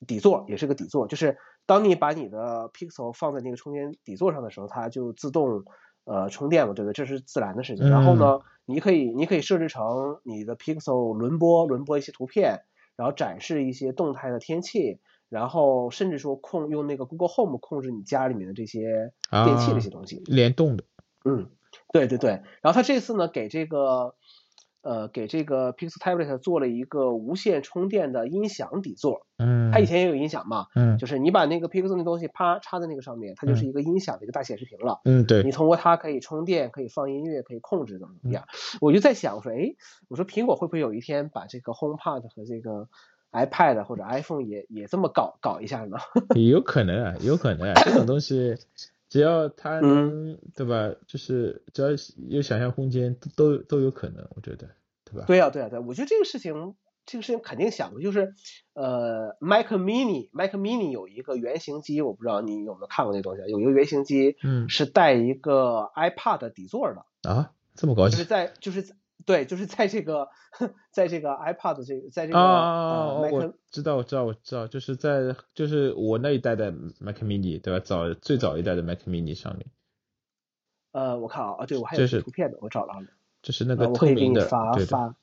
底座也是个底座，就是。当你把你的 Pixel 放在那个充电底座上的时候，它就自动呃充电了，对不对？这是自然的事情。然后呢，你可以你可以设置成你的 Pixel 轮播轮播一些图片，然后展示一些动态的天气，然后甚至说控用那个 Google Home 控制你家里面的这些电器这些东西，联动的。嗯，对对对。然后他这次呢，给这个。呃，给这个 Pixel Tablet 做了一个无线充电的音响底座。嗯，它以前也有音响嘛。嗯，就是你把那个 Pixel 那东西啪插在那个上面，它就是一个音响的一个大显示屏了。嗯，对。你通过它可以充电，可以放音乐，可以控制怎么怎么样。我就在想，我说，哎，我说苹果会不会有一天把这个 HomePod 和这个 iPad 或者 iPhone 也也这么搞搞一下呢？*laughs* 有可能啊，有可能啊，这种东西。只要它能，对吧？就是只要有想象空间，都都有可能，我觉得，对吧？对呀，对呀，对，我觉得这个事情，这个事情肯定想过，就是呃，Mac Mini，Mac Mini 有一个原型机，我不知道你有没有看过那东西，有一个原型机，嗯，是带一个 iPad 底座的啊，这么高级？就是在就是对，就是在这个，在这个 iPad 这个，在这个啊，我知道，我知道，我知道，就是在就是我那一代的 Mac Mini，对吧？早最早一代的 Mac Mini 上面。呃，我看啊，啊，对我还有图片的，我找到了。就是那个透明的，对发，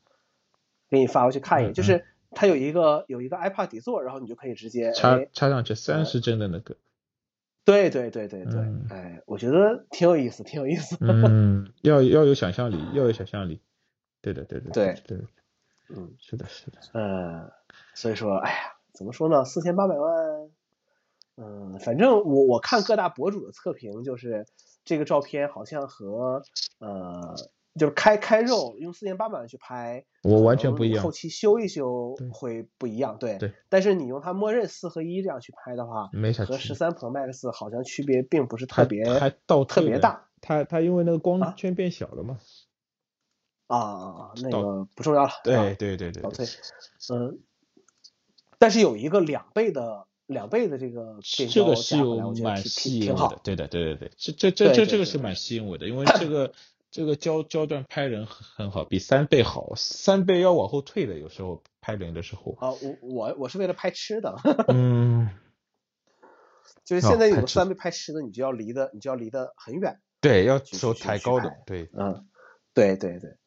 给你发过去看一眼，就是它有一个有一个 iPad 底座，然后你就可以直接插插上去三十帧的那个。对对对对对，哎，我觉得挺有意思，挺有意思。嗯，*laughs* 要要有想象力，要有想象力。对的，对的，对对，嗯，是的，是的。嗯，所以说，哎呀，怎么说呢？四千八百万，嗯，反正我我看各大博主的测评，就是这个照片好像和呃。就是开开肉，用四千八百万去拍，我完全不一样。后期修一修会不一样，对。对。但是你用它默认四合一这样去拍的话，没啥和十三 Pro Max 好像区别并不是特别，还倒特别大。它它因为那个光圈变小了嘛。啊，那个不重要了。对对对对。倒退。嗯。但是有一个两倍的两倍的这个，这个是有蛮吸引我的。对的对对对，这这这这这个是蛮吸引我的，因为这个。这个焦焦段拍人很很好，比三倍好，三倍要往后退的，有时候拍人的时候。啊，我我我是为了拍吃的。嗯。*laughs* 就是现在有三倍拍吃的，你就要离的，你就要离得很远。对，要手抬高的。对。嗯，对对对。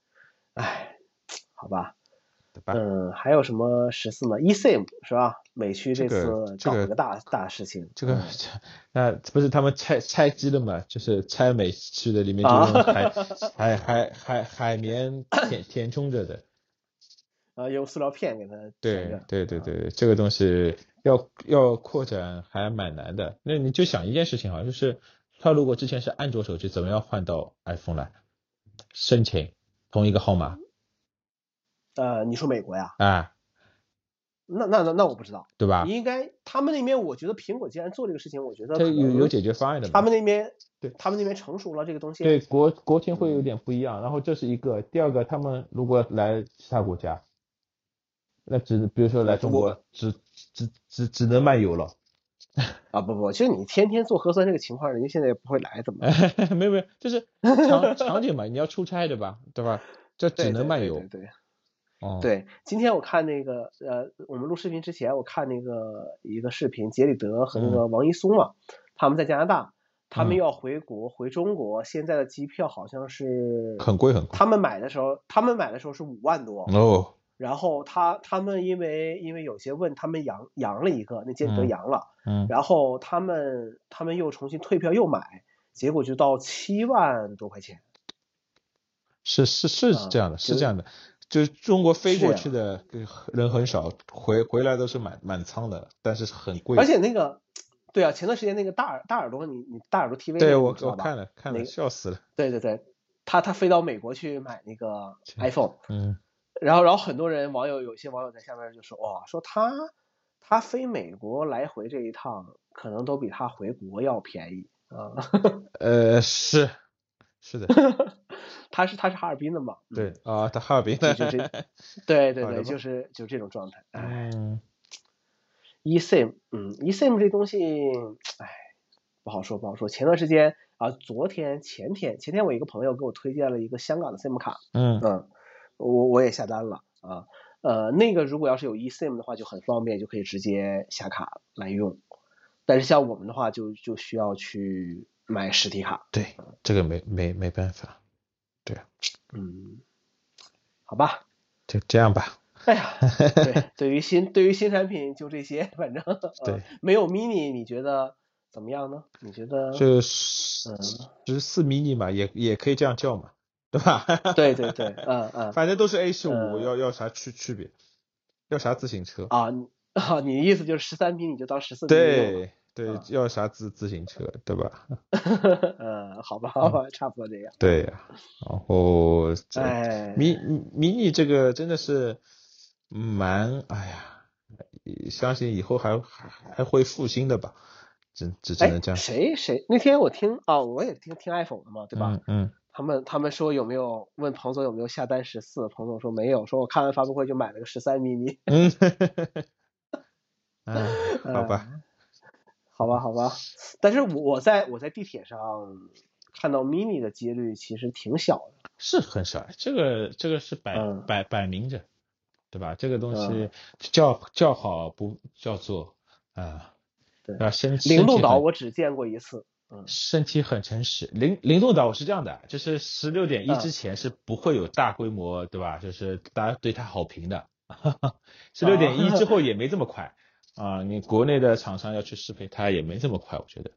唉，好吧。嗯，还有什么十四吗？eSIM 是吧？美区这次搞了个大大事情。这个，那不是他们拆拆机了嘛？就是拆美区的里面就用海 *laughs* 海海海海绵填 *laughs* 填充着的。啊，用塑料片给它。对对对对，这个东西要要扩展还蛮难的。那你就想一件事情啊，就是他如果之前是安卓手机，怎么样换到 iPhone 来？申请同一个号码。呃，你说美国呀？啊，那那那那我不知道，对吧？应该他们那边，我觉得苹果既然做这个事情，我觉得有有解决方案的。他们那边对，他们那边成熟了这个东西。对，国国情会有点不一样。然后这是一个，第二个，他们如果来其他国家，那只比如说来中国，只只只只能漫游了。啊不不，其实你天天做核酸这个情况，人家现在也不会来，怎么？*laughs* 没有没有，就是场场景嘛，你要出差对吧？对吧？这只能漫游。对。对，今天我看那个呃，我们录视频之前，我看那个一个视频，杰里德和那个王一松嘛，他们在加拿大，他们要回国回中国，现在的机票好像是很贵很贵。他们买的时候，他们买的时候是五万多哦。然后他他们因为因为有些问他们阳阳了一个，那杰里德阳了，嗯，然后他们他们又重新退票又买，结果就到七万多块钱。是是是这样的，是这样的。就是中国飞过去的人很少，回回来都是满满仓的，但是很贵。而且那个，对啊，前段时间那个大耳大耳朵，你你大耳朵 TV，对我我看了看了，笑死了。对对对，他他飞到美国去买那个 iPhone，嗯，然后然后很多人网友有些网友在下面就说，哇，说他他飞美国来回这一趟，可能都比他回国要便宜啊。*laughs* 呃，是。是的，*laughs* 他是他是哈尔滨的嘛？对啊，他哈尔滨的，就这，对对对，*laughs* 就是就这种状态。嗯，eSIM，嗯，eSIM 这东西，哎，不好说不好说。前段时间啊，昨天前天前天我一个朋友给我推荐了一个香港的 SIM 卡，嗯嗯，我我也下单了啊，呃，那个如果要是有 eSIM 的话就很方便，就可以直接下卡来用。但是像我们的话，就就需要去。买实体卡，对，这个没没没办法，对啊，嗯，好吧，就这样吧。哎呀，*laughs* 对，对于新对于新产品就这些，反正对，没有 mini，你觉得怎么样呢？你觉得就十十四 mini 嘛，也也可以这样叫嘛，对吧？*laughs* 对对对，嗯嗯，反正都是 A 十五，要要啥区区别？要啥自行车？啊啊，*laughs* 你的意思就是十三 mini 就当十四 mini 对。对，要啥自自行车，对吧？*laughs* 嗯，好吧，好吧，差不多这样。对呀，然后迷迷你这个真的是蛮，哎呀，相信以后还还还会复兴的吧？只只只能这样。谁谁那天我听啊，我也听听 iPhone 的嘛，对吧？嗯。他们他们说有没有问彭总有没有下单十四？彭总说没有，说我看完发布会就买了个十三 mini。嗯。嗯，好吧。好吧，好吧，但是我在我在地铁上看到 mini 的几率其实挺小的。是很少，这个这个是摆摆摆明着，对吧？这个东西叫叫好不叫做啊，对啊，先灵动岛我只见过一次，嗯，身体很诚实。灵灵动岛是这样的，就是十六点一之前是不会有大规模，对吧？就是大家对它好评的，*laughs* 十六点一之后也没这么快啊。你国内的厂商要去适配它也没这么快，我觉得。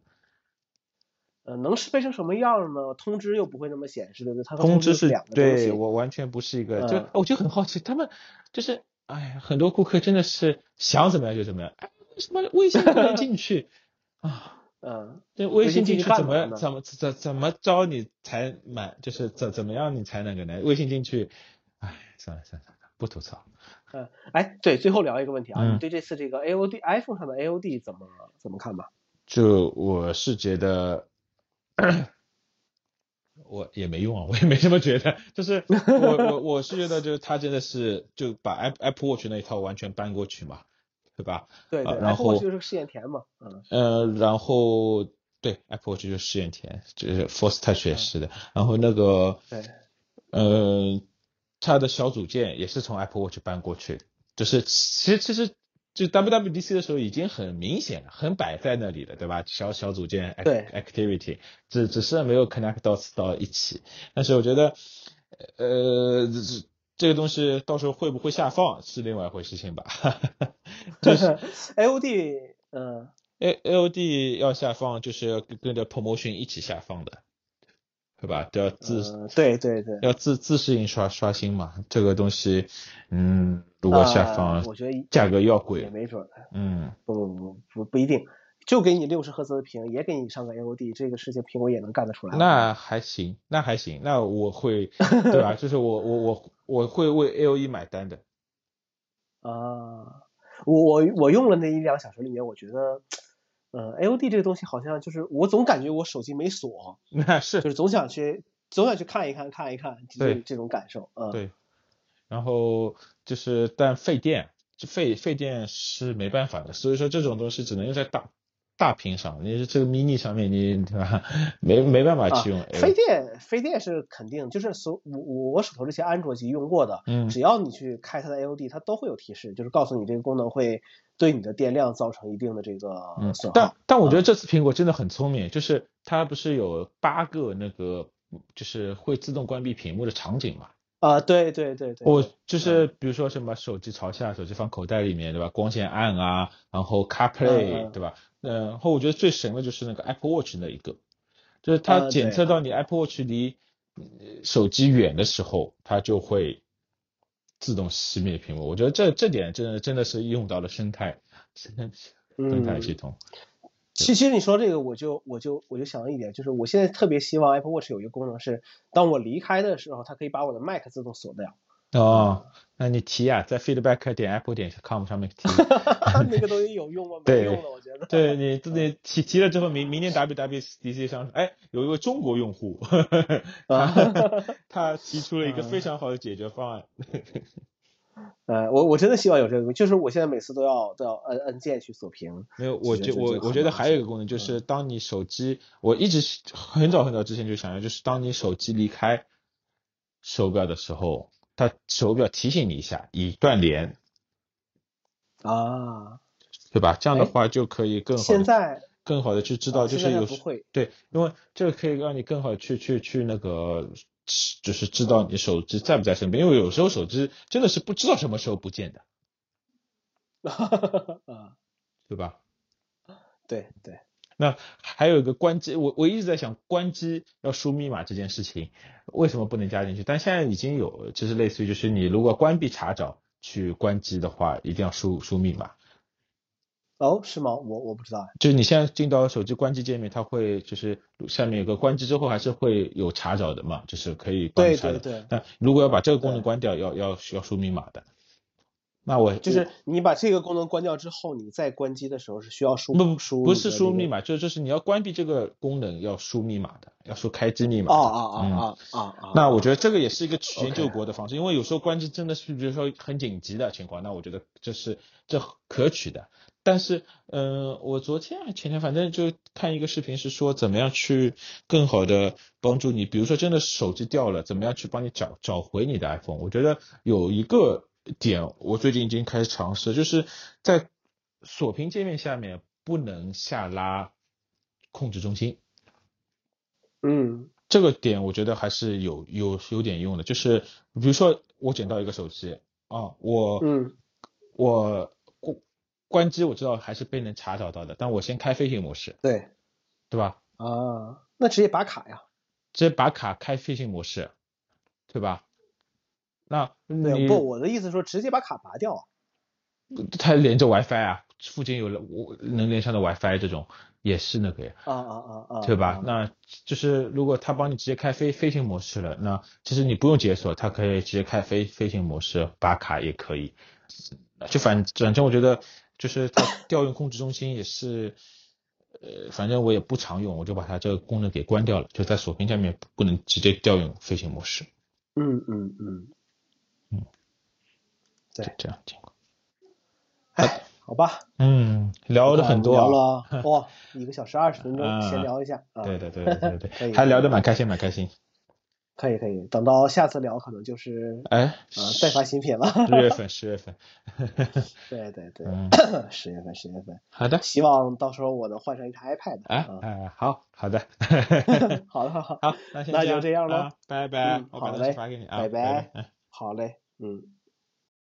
呃，能适配成什么样呢？通知又不会那么显示，对不对？它通知是两个对我完全不是一个，就我就很好奇，他们就是，哎呀，很多顾客真的是想怎么样就怎么样，哎，为什么微信不能进去 *laughs* 啊？嗯，对微信进去怎么怎么怎怎么着你才满？就是怎怎么样你才能个呢？微信进去，哎，算了算了，不吐槽。嗯，哎，对，最后聊一个问题啊，你对这次这个 AOD iPhone 上的 AOD 怎么怎么看吧？就我是觉得。我也没用啊，我也没这么觉得。就是我我我是觉得，就是他真的是就把 Apple Apple Watch 那一套完全搬过去嘛，对吧？对对。然后就是试验田嘛，嗯。呃，然后对 Apple Watch 就是试验田，就是 Force Touch 也是的。然后那个对，呃，它的小组件也是从 Apple Watch 搬过去，就是其实其实。就 WWDC 的时候已经很明显了，很摆在那里了，对吧？小小组件，activity，只只是没有 connect 到到一起。但是我觉得，呃，这这个东西到时候会不会下放是另外一回事情吧。*laughs* 就是 AOD，嗯，A AOD 要下放，就是要跟着 promotion 一起下放的。对吧？都要自对对对，要自自适应刷刷新嘛。这个东西，嗯，如果下放，我觉得价格要贵，也没准。嗯，不不不不不一定，就给你六十赫兹的屏，也给你上个 AOD，这个事情苹果也能干得出来。那还行，那还行，那我会，对吧？就是我我我我会为 AOE 买单的。啊，我我我用了那一两小时里面，我觉得。呃，AOD 这个东西好像就是我总感觉我手机没锁，*laughs* 那是就是总想去总想去看一看看一看，这这种感受，嗯，对。然后就是但费电，费费电是没办法的，所以说这种东西只能用在大。大屏上，你这个 mini 上面，你对吧？*laughs* 没没办法去用。飞电飞电是肯定，就是所我我我手头这些安卓机用过的，嗯，只要你去开它的 AOD，它都会有提示，就是告诉你这个功能会对你的电量造成一定的这个损耗。但但我觉得这次苹果真的很聪明，就是它不是有八个那个就是会自动关闭屏幕的场景嘛？啊，对对对对，我就是比如说什么手机朝下，手机放口袋里面，对吧？光线暗啊，然后 CarPlay，对吧？嗯，然后我觉得最神的就是那个 Apple Watch 那一个，就是它检测到你 Apple Watch 离手机远的时候，它就会自动熄灭屏幕。我觉得这这点真的真的是用到了生态生生态系统。其其实你说这个，我就我就我就想到一点，就是我现在特别希望 Apple Watch 有一个功能是，当我离开的时候，它可以把我的 Mac 自动锁掉。哦，那你提啊，在 feedback 点 apple 点 com 上面提。*laughs* 那个东西有用吗？*laughs* 没用了，我觉得。对你，你提提了之后，明明年 WWDC 上，哎，有一位中国用户，*laughs* 他提出了一个非常好的解决方案。呃，我我真的希望有这个，就是我现在每次都要都要按按键去锁屏。没有，我觉我我觉得还有一个功能，就是当你手机，我一直很早很早之前就想要，就是当你手机离开手表的时候，它手表提醒你一下已断连。啊，对吧？这样的话就可以更好现在更好的去知道，就是有对，因为这个可以让你更好的去去去那个。就是知道你手机在不在身边，因为有时候手机真的是不知道什么时候不见的，*laughs* 啊，对吧？对对。那还有一个关机，我我一直在想关机要输密码这件事情，为什么不能加进去？但现在已经有，就是类似于就是你如果关闭查找去关机的话，一定要输输密码。哦，是吗？我我不知道。就是你现在进到手机关机界面，它会就是下面有个关机之后还是会有查找的嘛，就是可以关查的。对对对。但如果要把这个功能关掉，要要需要输密码的。那我就是你把这个功能关掉之后，你再关机的时候是需要输不输？不是输密码，就是就是你要关闭这个功能要输密码的，要输开机密码。啊啊啊啊啊！那我觉得这个也是一个曲线救国的方式，因为有时候关机真的是比如说很紧急的情况，那我觉得这是这可取的。但是，嗯，我昨天啊前天反正就看一个视频，是说怎么样去更好的帮助你，比如说真的手机掉了，怎么样去帮你找找回你的 iPhone。我觉得有一个点，我最近已经开始尝试，就是在锁屏界面下面不能下拉控制中心。嗯，这个点我觉得还是有有有点用的，就是比如说我捡到一个手机啊，我嗯我。关关机我知道还是被人查找到的，但我先开飞行模式，对，对吧？啊，那直接拔卡呀，直接拔卡开飞行模式，对吧？那你不，我的意思说直接把卡拔掉啊。它连着 WiFi 啊，附近有了我能连上的 WiFi 这种也是那个呀，啊啊啊啊，对吧？那就是如果他帮你直接开飞飞行模式了，那其实你不用解锁，它可以直接开飞飞行模式拔卡也可以，就反反正我觉得。就是它调用控制中心也是，呃，反正我也不常用，我就把它这个功能给关掉了，就在锁屏下面不能直接调用飞行模式。嗯嗯嗯嗯，对，这样情况。哎，好吧。嗯，聊的很多，聊了 *laughs* 哇，一个小时二十分钟，先聊一下。对对对对对，还聊得蛮开心，蛮开心。可以可以，等到下次聊可能就是哎，啊，再发新品了。十月份，十月份。对 *laughs* 对对，*coughs* 十月份，十月份。好的，希望到时候我能换上一台 iPad。哎哎，好好的。*laughs* 好的好好，好，那就这样了，拜拜。好嘞，拜拜。好嘞，嗯。